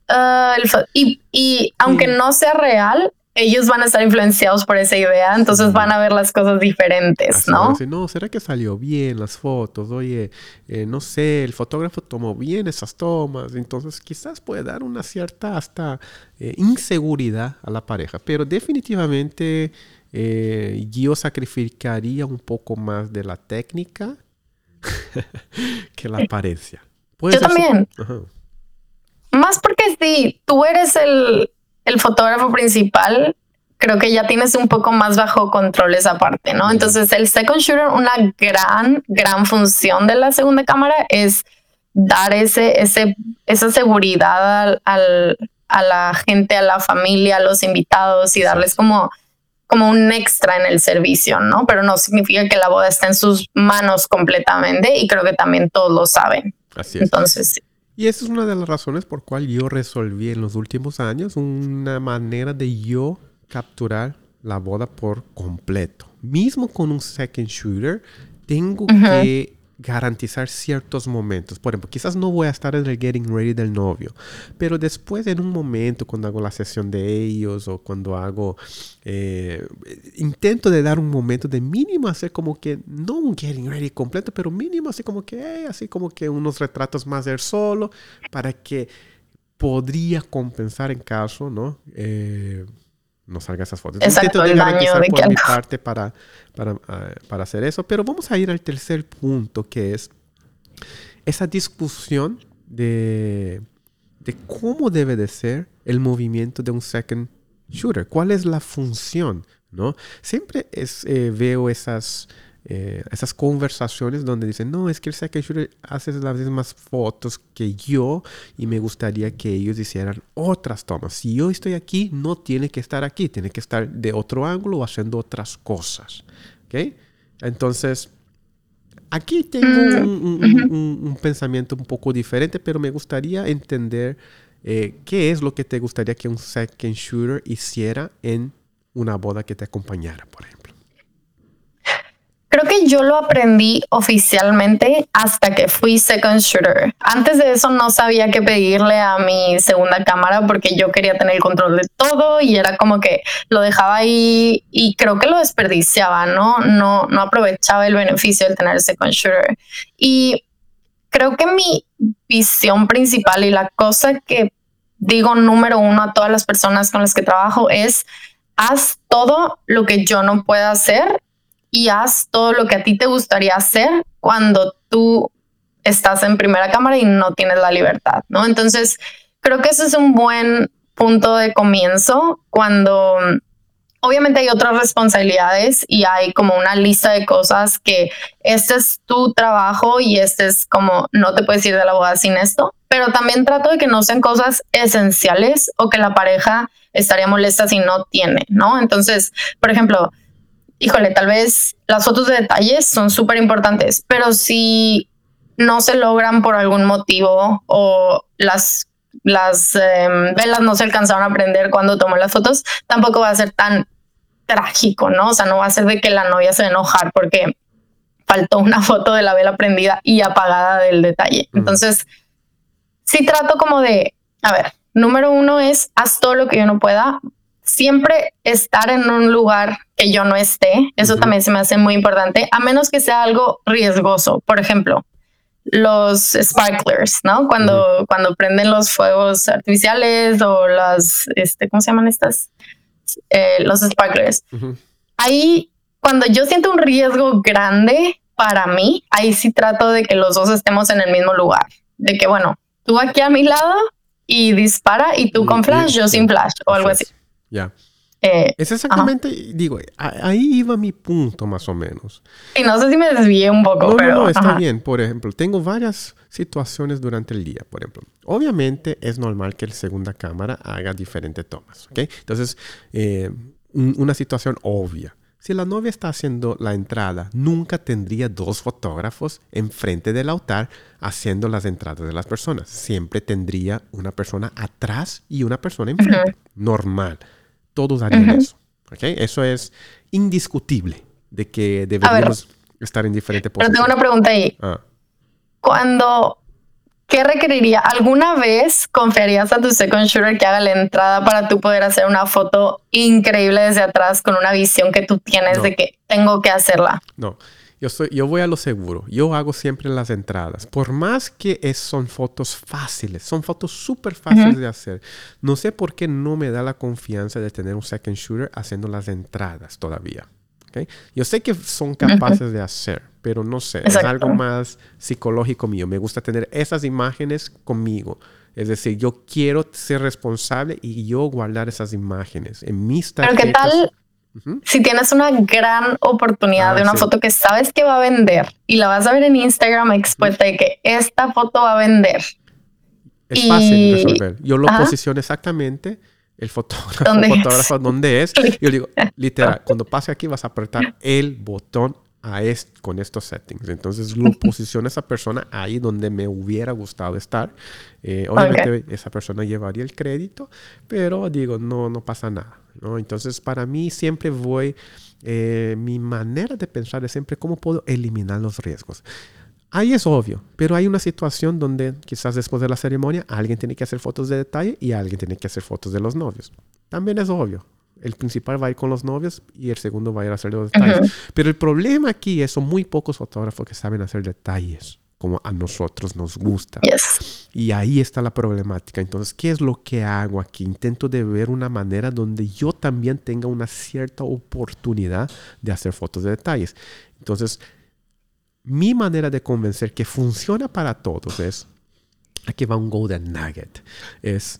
Ah, y, y, aunque no sea real, ellos van a estar influenciados por esa idea, entonces van a ver las cosas diferentes, ¿no? no, ¿será que salió bien las fotos? Oye, eh, no sé, el fotógrafo tomó bien esas tomas, entonces quizás puede dar una cierta hasta eh, inseguridad a la pareja, pero definitivamente eh, yo sacrificaría un poco más de la técnica [laughs] que la apariencia. Yo también. Más porque si tú eres el el fotógrafo principal, creo que ya tienes un poco más bajo control esa parte, ¿no? Entonces, el second shooter, una gran, gran función de la segunda cámara es dar ese, ese, esa seguridad al, a la gente, a la familia, a los invitados y darles como, como un extra en el servicio, ¿no? Pero no significa que la boda esté en sus manos completamente y creo que también todos lo saben. Así es. Entonces, y esa es una de las razones por cual yo resolví en los últimos años una manera de yo capturar la boda por completo. Mismo con un second shooter, tengo que garantizar ciertos momentos. Por ejemplo, quizás no voy a estar en el getting ready del novio, pero después en un momento cuando hago la sesión de ellos o cuando hago, eh, intento de dar un momento de mínimo hacer como que, no un getting ready completo, pero mínimo así como que, así como que unos retratos más de él solo para que podría compensar en caso, ¿no? Eh, no salga esas fotos. Intento de garantizar por mi parte para, ah, para, hacer eso. Pero vamos a ir al tercer punto, que es esa discusión de, de cómo debe de ser el movimiento de un second shooter. ¿Cuál es la función? ¿no? Siempre es, eh, veo esas eh, esas conversaciones donde dicen, no, es que el shooter hace las mismas fotos que yo y me gustaría que ellos hicieran otras tomas. Si yo estoy aquí, no tiene que estar aquí, tiene que estar de otro ángulo o haciendo otras cosas. ¿Ok? Entonces, aquí tengo mm, un, pensamiento un poco diferente, pero me gustaría entender eh, qué es lo que te gustaría que un second shooter hiciera en una boda que te acompañara, por ejemplo. Creo que yo lo aprendí oficialmente hasta que fui second shooter. Antes de eso no sabía qué pedirle a mi segunda cámara porque yo quería tener el control de todo y era como que lo dejaba ahí y creo que lo desperdiciaba, ¿no? No, no aprovechaba el beneficio de tener el second shooter. Y creo que mi visión principal y la cosa que digo número uno a todas las personas con las que trabajo es haz todo lo que yo no pueda hacer y haz todo lo que a ti te gustaría hacer cuando tú estás en primera cámara y no tienes la libertad, ¿no? Entonces, creo que ese es un buen punto de comienzo cuando obviamente hay otras responsabilidades y hay como una lista de cosas que este es tu trabajo y este es como no te puedes ir de la boda sin esto, pero también trato de que no sean cosas esenciales o que la pareja estaría molesta si no tiene, ¿no? Entonces, por ejemplo, híjole, tal vez las fotos de detalles son súper importantes, pero si no se logran por algún motivo o las, las em, velas no se alcanzaron a prender cuando tomó las fotos, tampoco va a ser tan trágico, ¿no? O sea, no va a ser de que la novia se enojar porque faltó una foto de la vela prendida y apagada del detalle. Entonces, sí trato como de, a ver, número uno es haz todo lo que yo no pueda, siempre estar en un lugar que yo no esté, eso también se me hace muy importante, a menos que sea algo riesgoso. Por ejemplo, los sparklers, ¿no? Cuando, cuando prenden los fuegos artificiales o las, este, ¿cómo se llaman estas? Eh, los sparklers. Ahí, cuando yo siento un riesgo grande para mí, ahí sí trato de que los dos estemos en el mismo lugar. De que, bueno, tú aquí a mi lado y dispara y tú con flash, yo sin flash o algo así. Ya. Eh, es exactamente, digo, ahí iba mi punto más o menos. Y no sé si me desvié un poco. No, pero, no, no, está bien. Por ejemplo, tengo varias situaciones durante el día. Por ejemplo, obviamente es normal que la segunda cámara haga diferentes tomas. ¿ok? Entonces, eh, una situación obvia. Si la novia está haciendo la entrada, nunca tendría dos fotógrafos enfrente del altar haciendo las entradas de las personas. Siempre tendría una persona atrás y una persona enfrente. Normal todos harían eso. Eso es indiscutible de que deberíamos estar en diferentes posiciones. Pero tengo una pregunta ahí. Ah. Cuando, ¿qué requeriría? ¿Alguna vez confiarías a tu second shooter que haga la entrada para tú poder hacer una foto increíble desde atrás con una visión que tú tienes de que tengo que hacerla? No. Yo, soy, yo voy a lo seguro. Yo hago siempre las entradas. Por más que es, son fotos fáciles, son fotos súper fáciles de hacer. No sé por qué no me da la confianza de tener un second shooter haciendo las entradas todavía. ¿okay? Yo sé que son capaces de hacer, pero no sé. Es algo más psicológico mío. Me gusta tener esas imágenes conmigo. Es decir, yo quiero ser responsable y yo guardar esas imágenes en mis tarjetas. Pero ¿qué tal? Si tienes una gran oportunidad ah, de una foto que sabes que va a vender y la vas a ver en Instagram expuesta de que esta foto va a vender. Es fácil resolver. Yo lo posiciono exactamente el fotógrafo, ¿Dónde fotógrafo es? dónde es. [laughs] Yo digo, literal, [laughs] cuando pase aquí vas a apretar el botón a con estos settings. Entonces lo posiciono a esa persona ahí donde me hubiera gustado estar. Eh, obviamente esa persona llevaría el crédito, pero digo, no, no pasa nada. ¿No? Entonces para mí siempre voy, eh, mi manera de pensar es siempre cómo puedo eliminar los riesgos. Ahí es obvio, pero hay una situación donde quizás después de la ceremonia alguien tiene que hacer fotos de detalle y alguien tiene que hacer fotos de los novios. También es obvio. El principal va a ir con los novios y el segundo va a ir a hacer los detalles. Pero el problema aquí es son muy pocos fotógrafos que saben hacer detalles como a nosotros nos gusta. Y ahí está la problemática. Entonces, ¿qué es lo que hago aquí? Intento de ver una manera donde yo también tenga una cierta oportunidad de hacer fotos de detalles. Entonces, mi manera de convencer que funciona para todos es, aquí va un golden nugget, es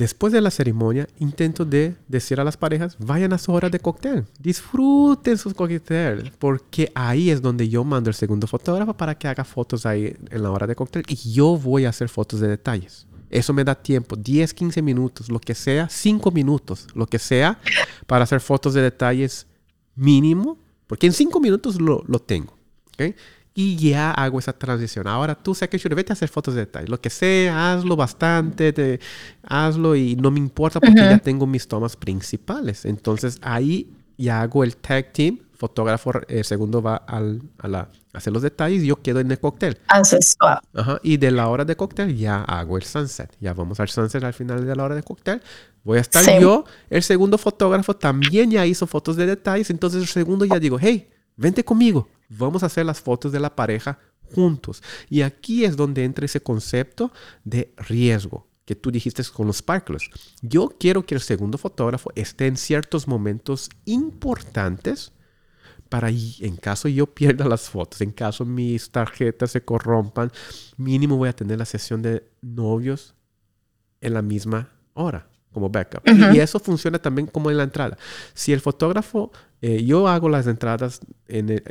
después de la ceremonia intento de decir a las parejas, vayan a su hora de cóctel, disfruten sus cócteles, porque ahí es donde yo mando el segundo fotógrafo para que haga fotos ahí en la hora de cóctel y yo voy a hacer fotos de detalles. Eso me da tiempo, 10, 15 minutos, lo que sea, 5 minutos, lo que sea, para hacer fotos de detalles mínimo, porque en 5 minutos lo tengo. Y ya hago esa transición. Ahora tú, sé que yo vete a hacer fotos de detalle. Lo que sea, hazlo bastante, te, hazlo y no me importa porque ya tengo mis tomas principales. Entonces ahí ya hago el tag team. Fotógrafo eh, segundo va al, a, la, hacer los detalles y yo quedo en el cóctel. Haces Ajá. Y de la hora de cóctel ya hago el sunset. Ya vamos al sunset al final de la hora de cóctel. Voy a estar yo. El segundo fotógrafo también ya hizo fotos de detalles. Entonces el segundo ya digo, hey, vente conmigo Vamos a hacer las fotos de la pareja juntos. Y aquí es donde entra ese concepto de riesgo que tú dijiste con los sparklers. Yo quiero que el segundo fotógrafo esté en ciertos momentos importantes para en caso yo pierda las fotos, en caso mis tarjetas se corrompan, mínimo voy a tener la sesión de novios en la misma hora como backup. Y eso funciona también como en la entrada. Si el fotógrafo, eh, yo hago las entradas en el,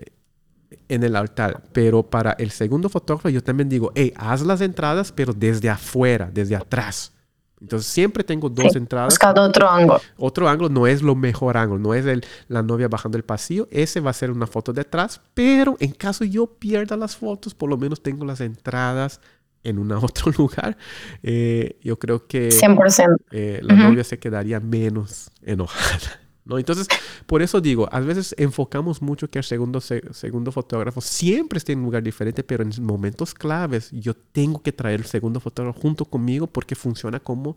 en el altar. Pero para el segundo fotógrafo yo también digo, hey, haz las entradas, pero desde afuera, desde atrás. Entonces siempre tengo dos entradas. Buscando otro ángulo. Otro ángulo no es lo mejor ángulo, no es el, la novia bajando el pasillo. Ese va a ser una foto de atrás, pero en caso yo pierda las fotos, por lo menos tengo las entradas en un [laughs] otro lugar. Eh, yo creo que 100%. Eh, la novia se quedaría menos enojada. Entonces, por eso digo, a veces enfocamos mucho que el segundo, segundo fotógrafo siempre esté en un lugar diferente, pero en momentos claves yo tengo que traer el segundo fotógrafo junto conmigo porque funciona como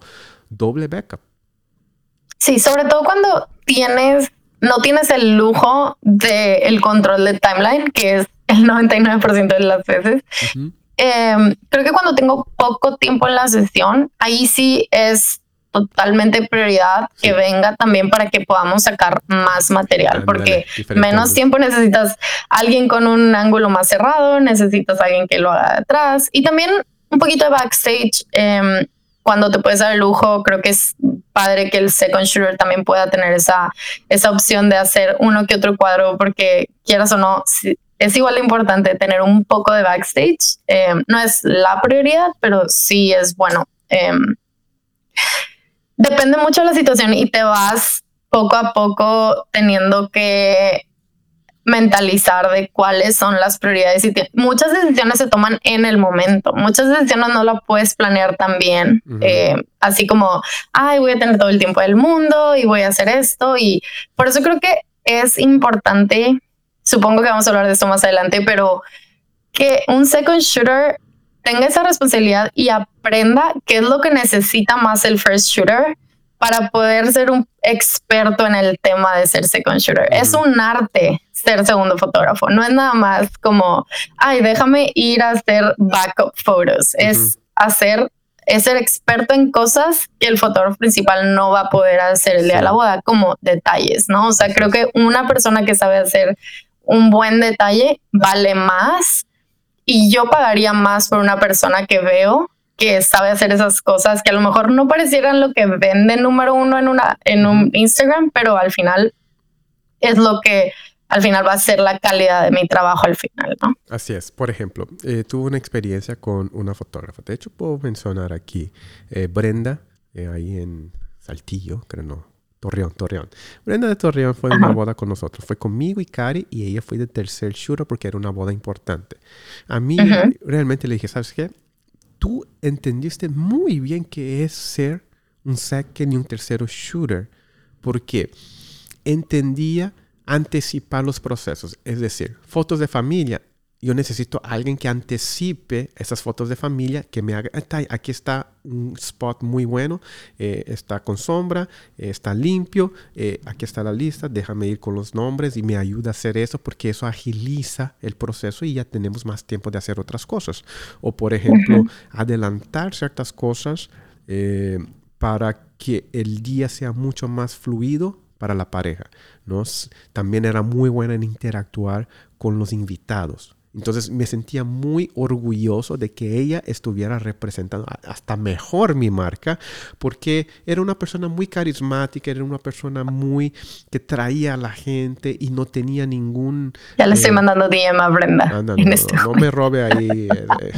doble backup. Sí, sobre todo cuando tienes, no tienes el lujo del control de timeline, que es el 99% de las veces. Em, creo que cuando tengo poco tiempo en la sesión, ahí sí es totalmente prioridad que venga también para que podamos sacar más material, porque menos tiempo necesitas alguien con un ángulo más cerrado, necesitas alguien que lo haga detrás y también un poquito de backstage. Em, cuando te puedes dar el lujo, creo que es padre que el second shooter también pueda tener esa, esa opción de hacer uno que otro cuadro, porque quieras o no, es igual de importante tener un poco de backstage. Em, no es la prioridad, pero sí es bueno. Em, depende mucho de la situación y te vas poco a poco teniendo que mentalizar de cuáles son las prioridades y muchas decisiones se toman en el momento muchas decisiones no las puedes planear tan bien eh, así como ay voy a tener todo el tiempo del mundo y voy a hacer esto y por eso creo que es importante supongo que vamos a hablar de esto más adelante pero que un second shooter tenga esa responsabilidad y aprenda qué es lo que necesita más el first shooter para poder ser un experto en el tema de ser second shooter. Es un arte ser segundo fotógrafo. No es nada más como, ay, déjame ir a hacer backup photos. Es hacer, es ser experto en cosas que el fotógrafo principal no va a poder hacer el día de la boda, como detalles, ¿no? O sea, creo que una persona que sabe hacer un buen detalle vale más y yo pagaría más por una persona que veo que sabe hacer esas cosas que a lo mejor no parecieran lo que vende número uno en una en un Instagram, pero al final es lo que al final va a ser la calidad de mi trabajo al final, ¿no? Así es. Por ejemplo, eh, tuve una experiencia con una fotógrafa. De hecho, puedo mencionar aquí eh, Brenda, eh, ahí en Saltillo, creo no. Torreón, Torreón. Brenda de Torreón fue a una boda con nosotros. Fue conmigo y Cari y ella fue de tercer shooter porque era una boda importante. A mí realmente le dije, ¿sabes qué? Tú entendiste muy bien qué es ser un second y un tercero shooter porque entendía anticipar los procesos. Es decir, fotos de familia. Yo necesito a alguien que anticipe esas fotos de familia, que me haga, aquí está un spot muy bueno, eh, está con sombra, eh, está limpio, eh, aquí está la lista, déjame ir con los nombres y me ayuda a hacer eso porque eso agiliza el proceso y ya tenemos más tiempo de hacer otras cosas. O por ejemplo, adelantar ciertas cosas para que el día sea mucho más fluido para la pareja. ¿no? También era muy buena en interactuar con los invitados. Entonces me sentía muy orgulloso de que ella estuviera representando hasta mejor mi marca, porque era una persona muy carismática, era una persona muy que traía a la gente y no tenía ningún... Ya le estoy eh, mandando DM a Brenda. no, este me robe ahí eh, [laughs]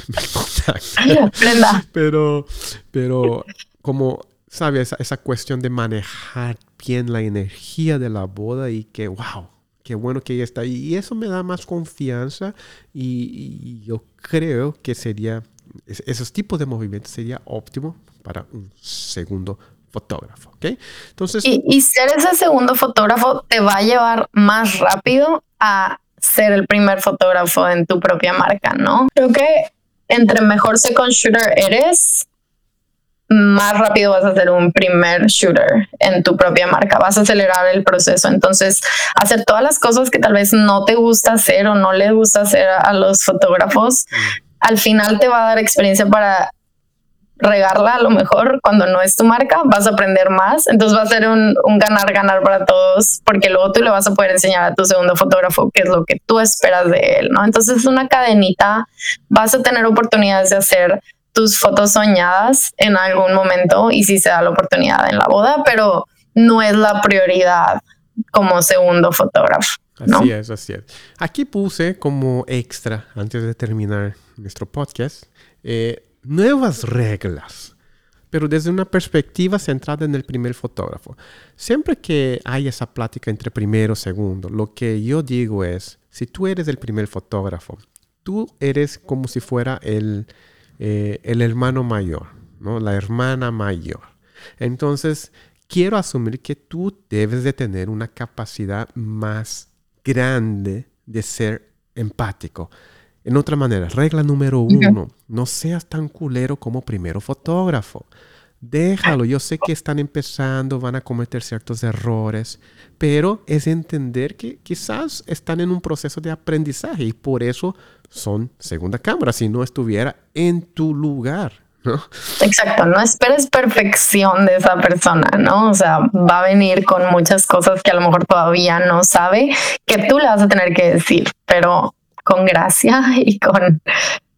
[laughs] [laughs] Brenda. Pero, pero como ¿sabes? Esa, esa cuestión de manejar bien la energía de la boda y que, wow, qué bueno que ella está. Y eso me da más confianza y, yo creo que sería, esos tipos de movimientos sería óptimo para un segundo fotógrafo, ¿ok? Entonces... Y, y ser ese segundo fotógrafo te va a llevar más rápido a ser el primer fotógrafo en tu propia marca, ¿no? Creo que entre mejor second shooter eres, más rápido vas a hacer un primer shooter en tu propia marca, vas a acelerar el proceso. Entonces, hacer todas las cosas que tal vez no te gusta hacer o no les gusta hacer a los fotógrafos, al final te va a dar experiencia para regarla a lo mejor cuando no es tu marca, vas a aprender más, entonces va a ser un, un ganar-ganar para todos, porque luego tú le vas a poder enseñar a tu segundo fotógrafo qué es lo que tú esperas de él, ¿no? Entonces es una cadenita, vas a tener oportunidades de hacer tus fotos soñadas en algún momento y si se da la oportunidad en la boda, pero no es la prioridad como segundo fotógrafo. Así es, así es. Aquí puse como extra, antes de terminar nuestro podcast, eh, nuevas reglas, pero desde una perspectiva centrada en el primer fotógrafo. Siempre que hay esa plática entre primero y segundo, lo que yo digo es, si tú eres el primer fotógrafo, tú eres como si fuera el, eh, el hermano mayor, ¿no? La hermana mayor. Entonces, quiero asumir que tú debes de tener una capacidad más grande de ser empático. En otra manera, regla número uno, no seas tan culero como primero fotógrafo. Déjalo, yo sé que están empezando, van a cometer ciertos errores, pero es entender que quizás están en un proceso de aprendizaje y por eso son segunda cámara, si no estuviera en tu lugar. ¿no? Exacto, no esperes perfección de esa persona, ¿no? O sea, va a venir con muchas cosas que a lo mejor todavía no sabe, que tú le vas a tener que decir, pero con gracia [laughs] y con,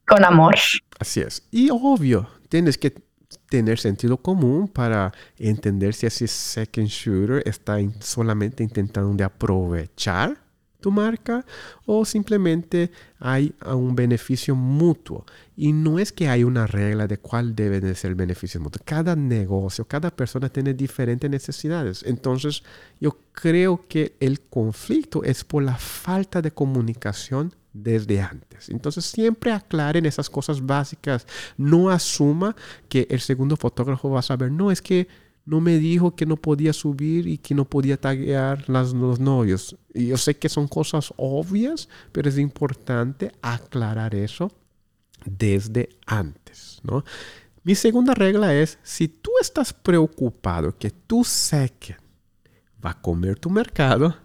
con amor. Así es. Y obvio, tienes que tener sentido común para entender si ese second shooter está solamente intentando de aprovechar tu marca o simplemente hay un beneficio mutuo. Y no es que hay una regla de cuál debe de ser el beneficio mutuo. Cada negocio, cada persona tiene diferentes necesidades. Entonces yo creo que el conflicto es por la falta de comunicación desde antes. Entonces siempre aclaren esas cosas básicas. No asuma que el segundo fotógrafo va a saber, no, es que no me dijo que no podía subir y que no podía taguear las, los novios. Y yo sé que son cosas obvias, pero es importante aclarar eso desde antes. ¿no? Mi segunda regla es, si tú estás preocupado que tu second va a comer tu mercado,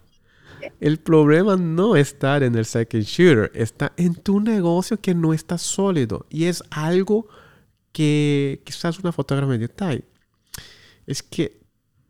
el problema no está en el second shooter, está en tu negocio que no está sólido. Y es algo que quizás una fotógrafa me detalle. Es que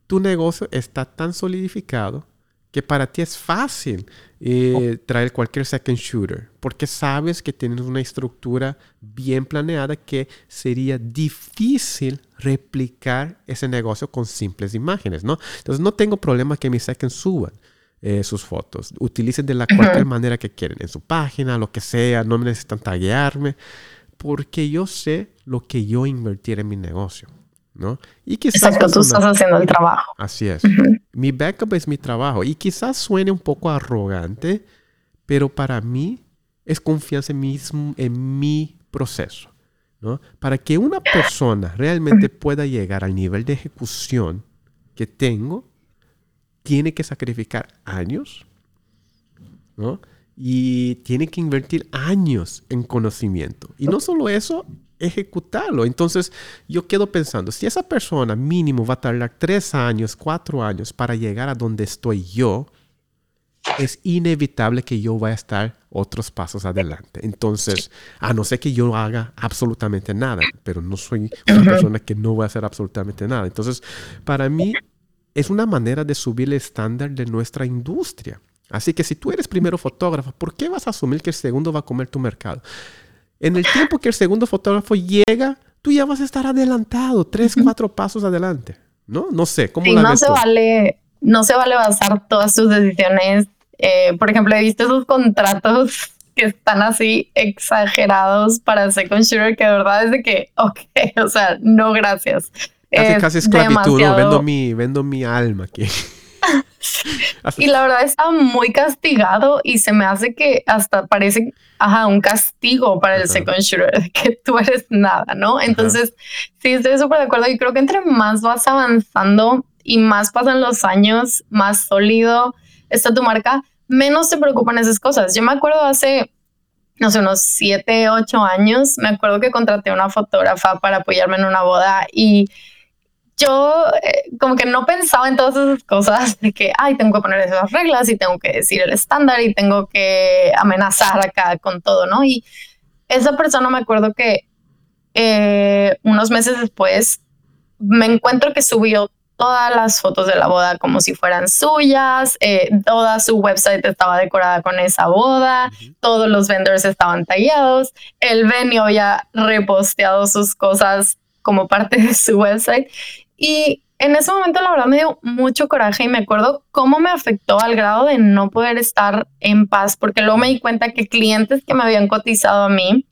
tu negocio está tan solidificado que para ti es fácil eh, traer cualquier second shooter, porque sabes que tienes una estructura bien planeada que sería difícil replicar ese negocio con simples imágenes, ¿no? Entonces no tengo problema que mis second suban. Eh, sus fotos. Utilicen de la cualquier manera que quieren, en su página, lo que sea, no necesitan taguearme, porque yo sé lo que yo invertir en mi negocio. ¿no? Y quizás Exacto, tú estás haciendo el trabajo. Así es. Mi backup es mi trabajo y quizás suene un poco arrogante, pero para mí es confianza en, en mi proceso. ¿no? Para que una persona realmente pueda llegar al nivel de ejecución que tengo, tiene que sacrificar años, ¿no? Y tiene que invertir años en conocimiento. Y no solo eso, ejecutarlo. Entonces yo quedo pensando, si esa persona mínimo va a tardar tres años, cuatro años para llegar a donde estoy yo, es inevitable que yo vaya a estar otros pasos adelante. Entonces, a no ser que yo haga absolutamente nada, pero no soy una [clears throat] persona que no va a hacer absolutamente nada. Entonces, para mí es una manera de subir el estándar de nuestra industria. Así que si tú eres primero fotógrafo, ¿por qué vas a asumir que el segundo va a comer tu mercado? En el tiempo que el segundo fotógrafo llega, tú ya vas a estar adelantado, tres, cuatro pasos adelante. ¿No? No sé, ¿cómo la no se vale no se vale basar todas tus decisiones. Eh, por ejemplo, he visto esos contratos [laughs] que están así exagerados para Second Shooter que de verdad es de que, [laughs] ok, o sea, no gracias. Casi, casi esclavitud, ¿no? Vendo mi, vendo mi alma aquí. [laughs] y la verdad está muy castigado y se me hace que hasta parece ajá, un castigo para el second shooter, [laughs] que tú eres nada, ¿no? Entonces, sí, estoy súper de acuerdo y creo que entre más vas avanzando y más pasan los años, más sólido está tu marca, menos te preocupan esas cosas. Yo me acuerdo hace, no sé, unos siete, ocho años, me acuerdo que contraté una fotógrafa para apoyarme en una boda y yo eh, como que no pensaba en todas esas cosas de que, ay, tengo que poner esas reglas y tengo que decir el estándar y tengo que amenazar acá con todo, ¿no? Y esa persona me acuerdo que eh, unos meses después me encuentro que subió todas las fotos de la boda como si fueran suyas, eh, toda su website estaba decorada con esa boda, todos los vendors estaban tallados, el venue había reposteado sus cosas como parte de su website y en ese momento la verdad me dio mucho coraje y me acuerdo cómo me afectó al grado de no poder estar en paz porque luego me di cuenta que clientes que me habían cotizado a mí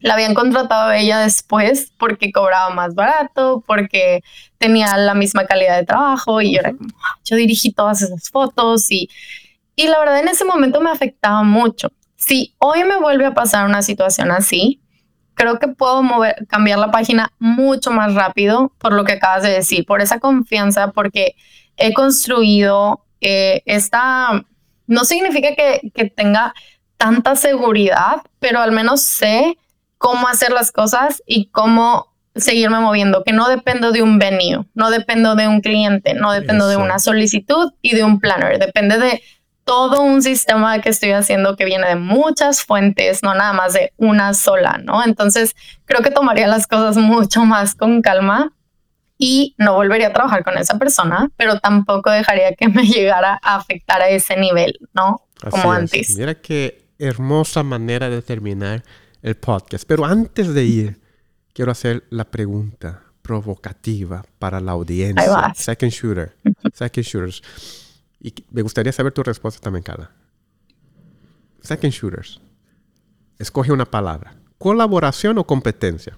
la habían contratado a ella después porque cobraba más barato, porque tenía la misma calidad de trabajo y yo era como, ah, yo dirigí todas esas fotos y, y la verdad en ese momento me afectaba mucho. Si hoy me vuelve a pasar una situación así, creo que puedo mover, cambiar la página mucho más rápido por lo que acabas de decir, por esa confianza, porque he construido eh, esta, no significa que, que tenga tanta seguridad, pero al menos sé cómo hacer las cosas y cómo seguirme moviendo, que no dependo de un venue, no dependo de un cliente, no dependo de una solicitud y de un planner, depende de todo un sistema que estoy haciendo que viene de muchas fuentes, no nada más de una sola, ¿no? Entonces, creo que tomaría las cosas mucho más con calma y no volvería a trabajar con esa persona, pero tampoco dejaría que me [laughs] llegara a afectar a ese nivel, ¿no? Como antes. Mira qué hermosa manera de terminar el podcast. Pero antes de ir, quiero hacer la pregunta provocativa para la audiencia. Second shooter. Second shooters. Y me gustaría saber tu respuesta también, Carla. Second shooters. Escoge una palabra. ¿Colaboración o competencia?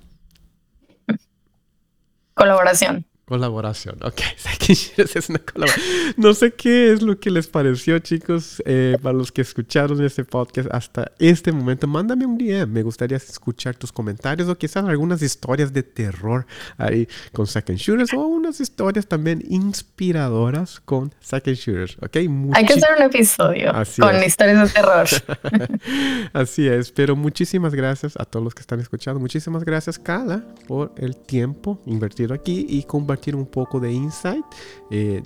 Colaboración. Colaboración, ok. [laughs] No sé qué es lo que les pareció, chicos, eh, para los que escucharon este podcast hasta este momento. Mándame un DM, me gustaría escuchar tus comentarios o quizás algunas historias de terror ahí con Second Shooters o unas historias también inspiradoras con Second Shooters, ok. Hay que hacer un episodio con historias de terror. [laughs] [laughs] Así es, pero muchísimas gracias a todos los que están escuchando. Muchísimas gracias, Kala, por el tiempo invertido aquí y compartir un poco de insight. Eh,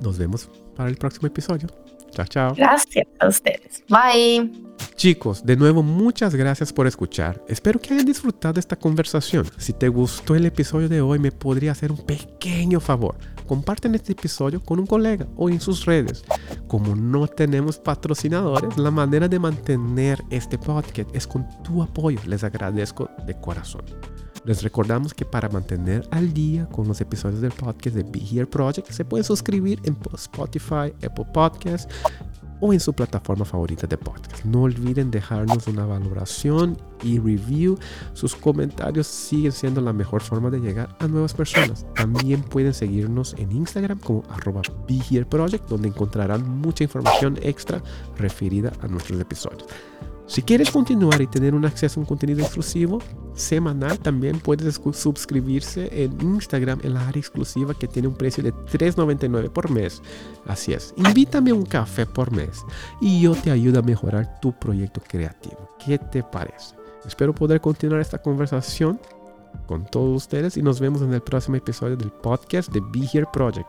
nos vemos para el próximo episodio. Chao, chao. Gracias a ustedes. Bye. Chicos, de nuevo muchas gracias por escuchar. Espero que hayan disfrutado esta conversación. Si te gustó el episodio de hoy, me podría hacer un pequeño favor. Comparten este episodio con un colega o en sus redes. Como no tenemos patrocinadores, la manera de mantener este podcast es con tu apoyo. Les agradezco de corazón. Les recordamos que para mantener al día con los episodios del podcast de Be Here Project se pueden suscribir en Spotify, Apple Podcasts o en su plataforma favorita de podcast. No olviden dejarnos una valoración y review. Sus comentarios siguen siendo la mejor forma de llegar a nuevas personas. También pueden seguirnos en Instagram como arroba Project, donde encontrarán mucha información extra referida a nuestros episodios. Si quieres continuar y tener un acceso a un contenido exclusivo semanal, también puedes suscribirse en Instagram en la área exclusiva que tiene un precio de $3.99 por mes. Así es, invítame a un café por mes y yo te ayudo a mejorar tu proyecto creativo. ¿Qué te parece? Espero poder continuar esta conversación con todos ustedes y nos vemos en el próximo episodio del podcast de Be Here Project,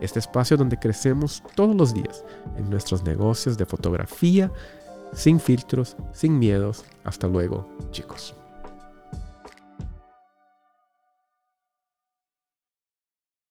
este espacio donde crecemos todos los días en nuestros negocios de fotografía sin filtros, sin miedos. Hasta luego, chicos.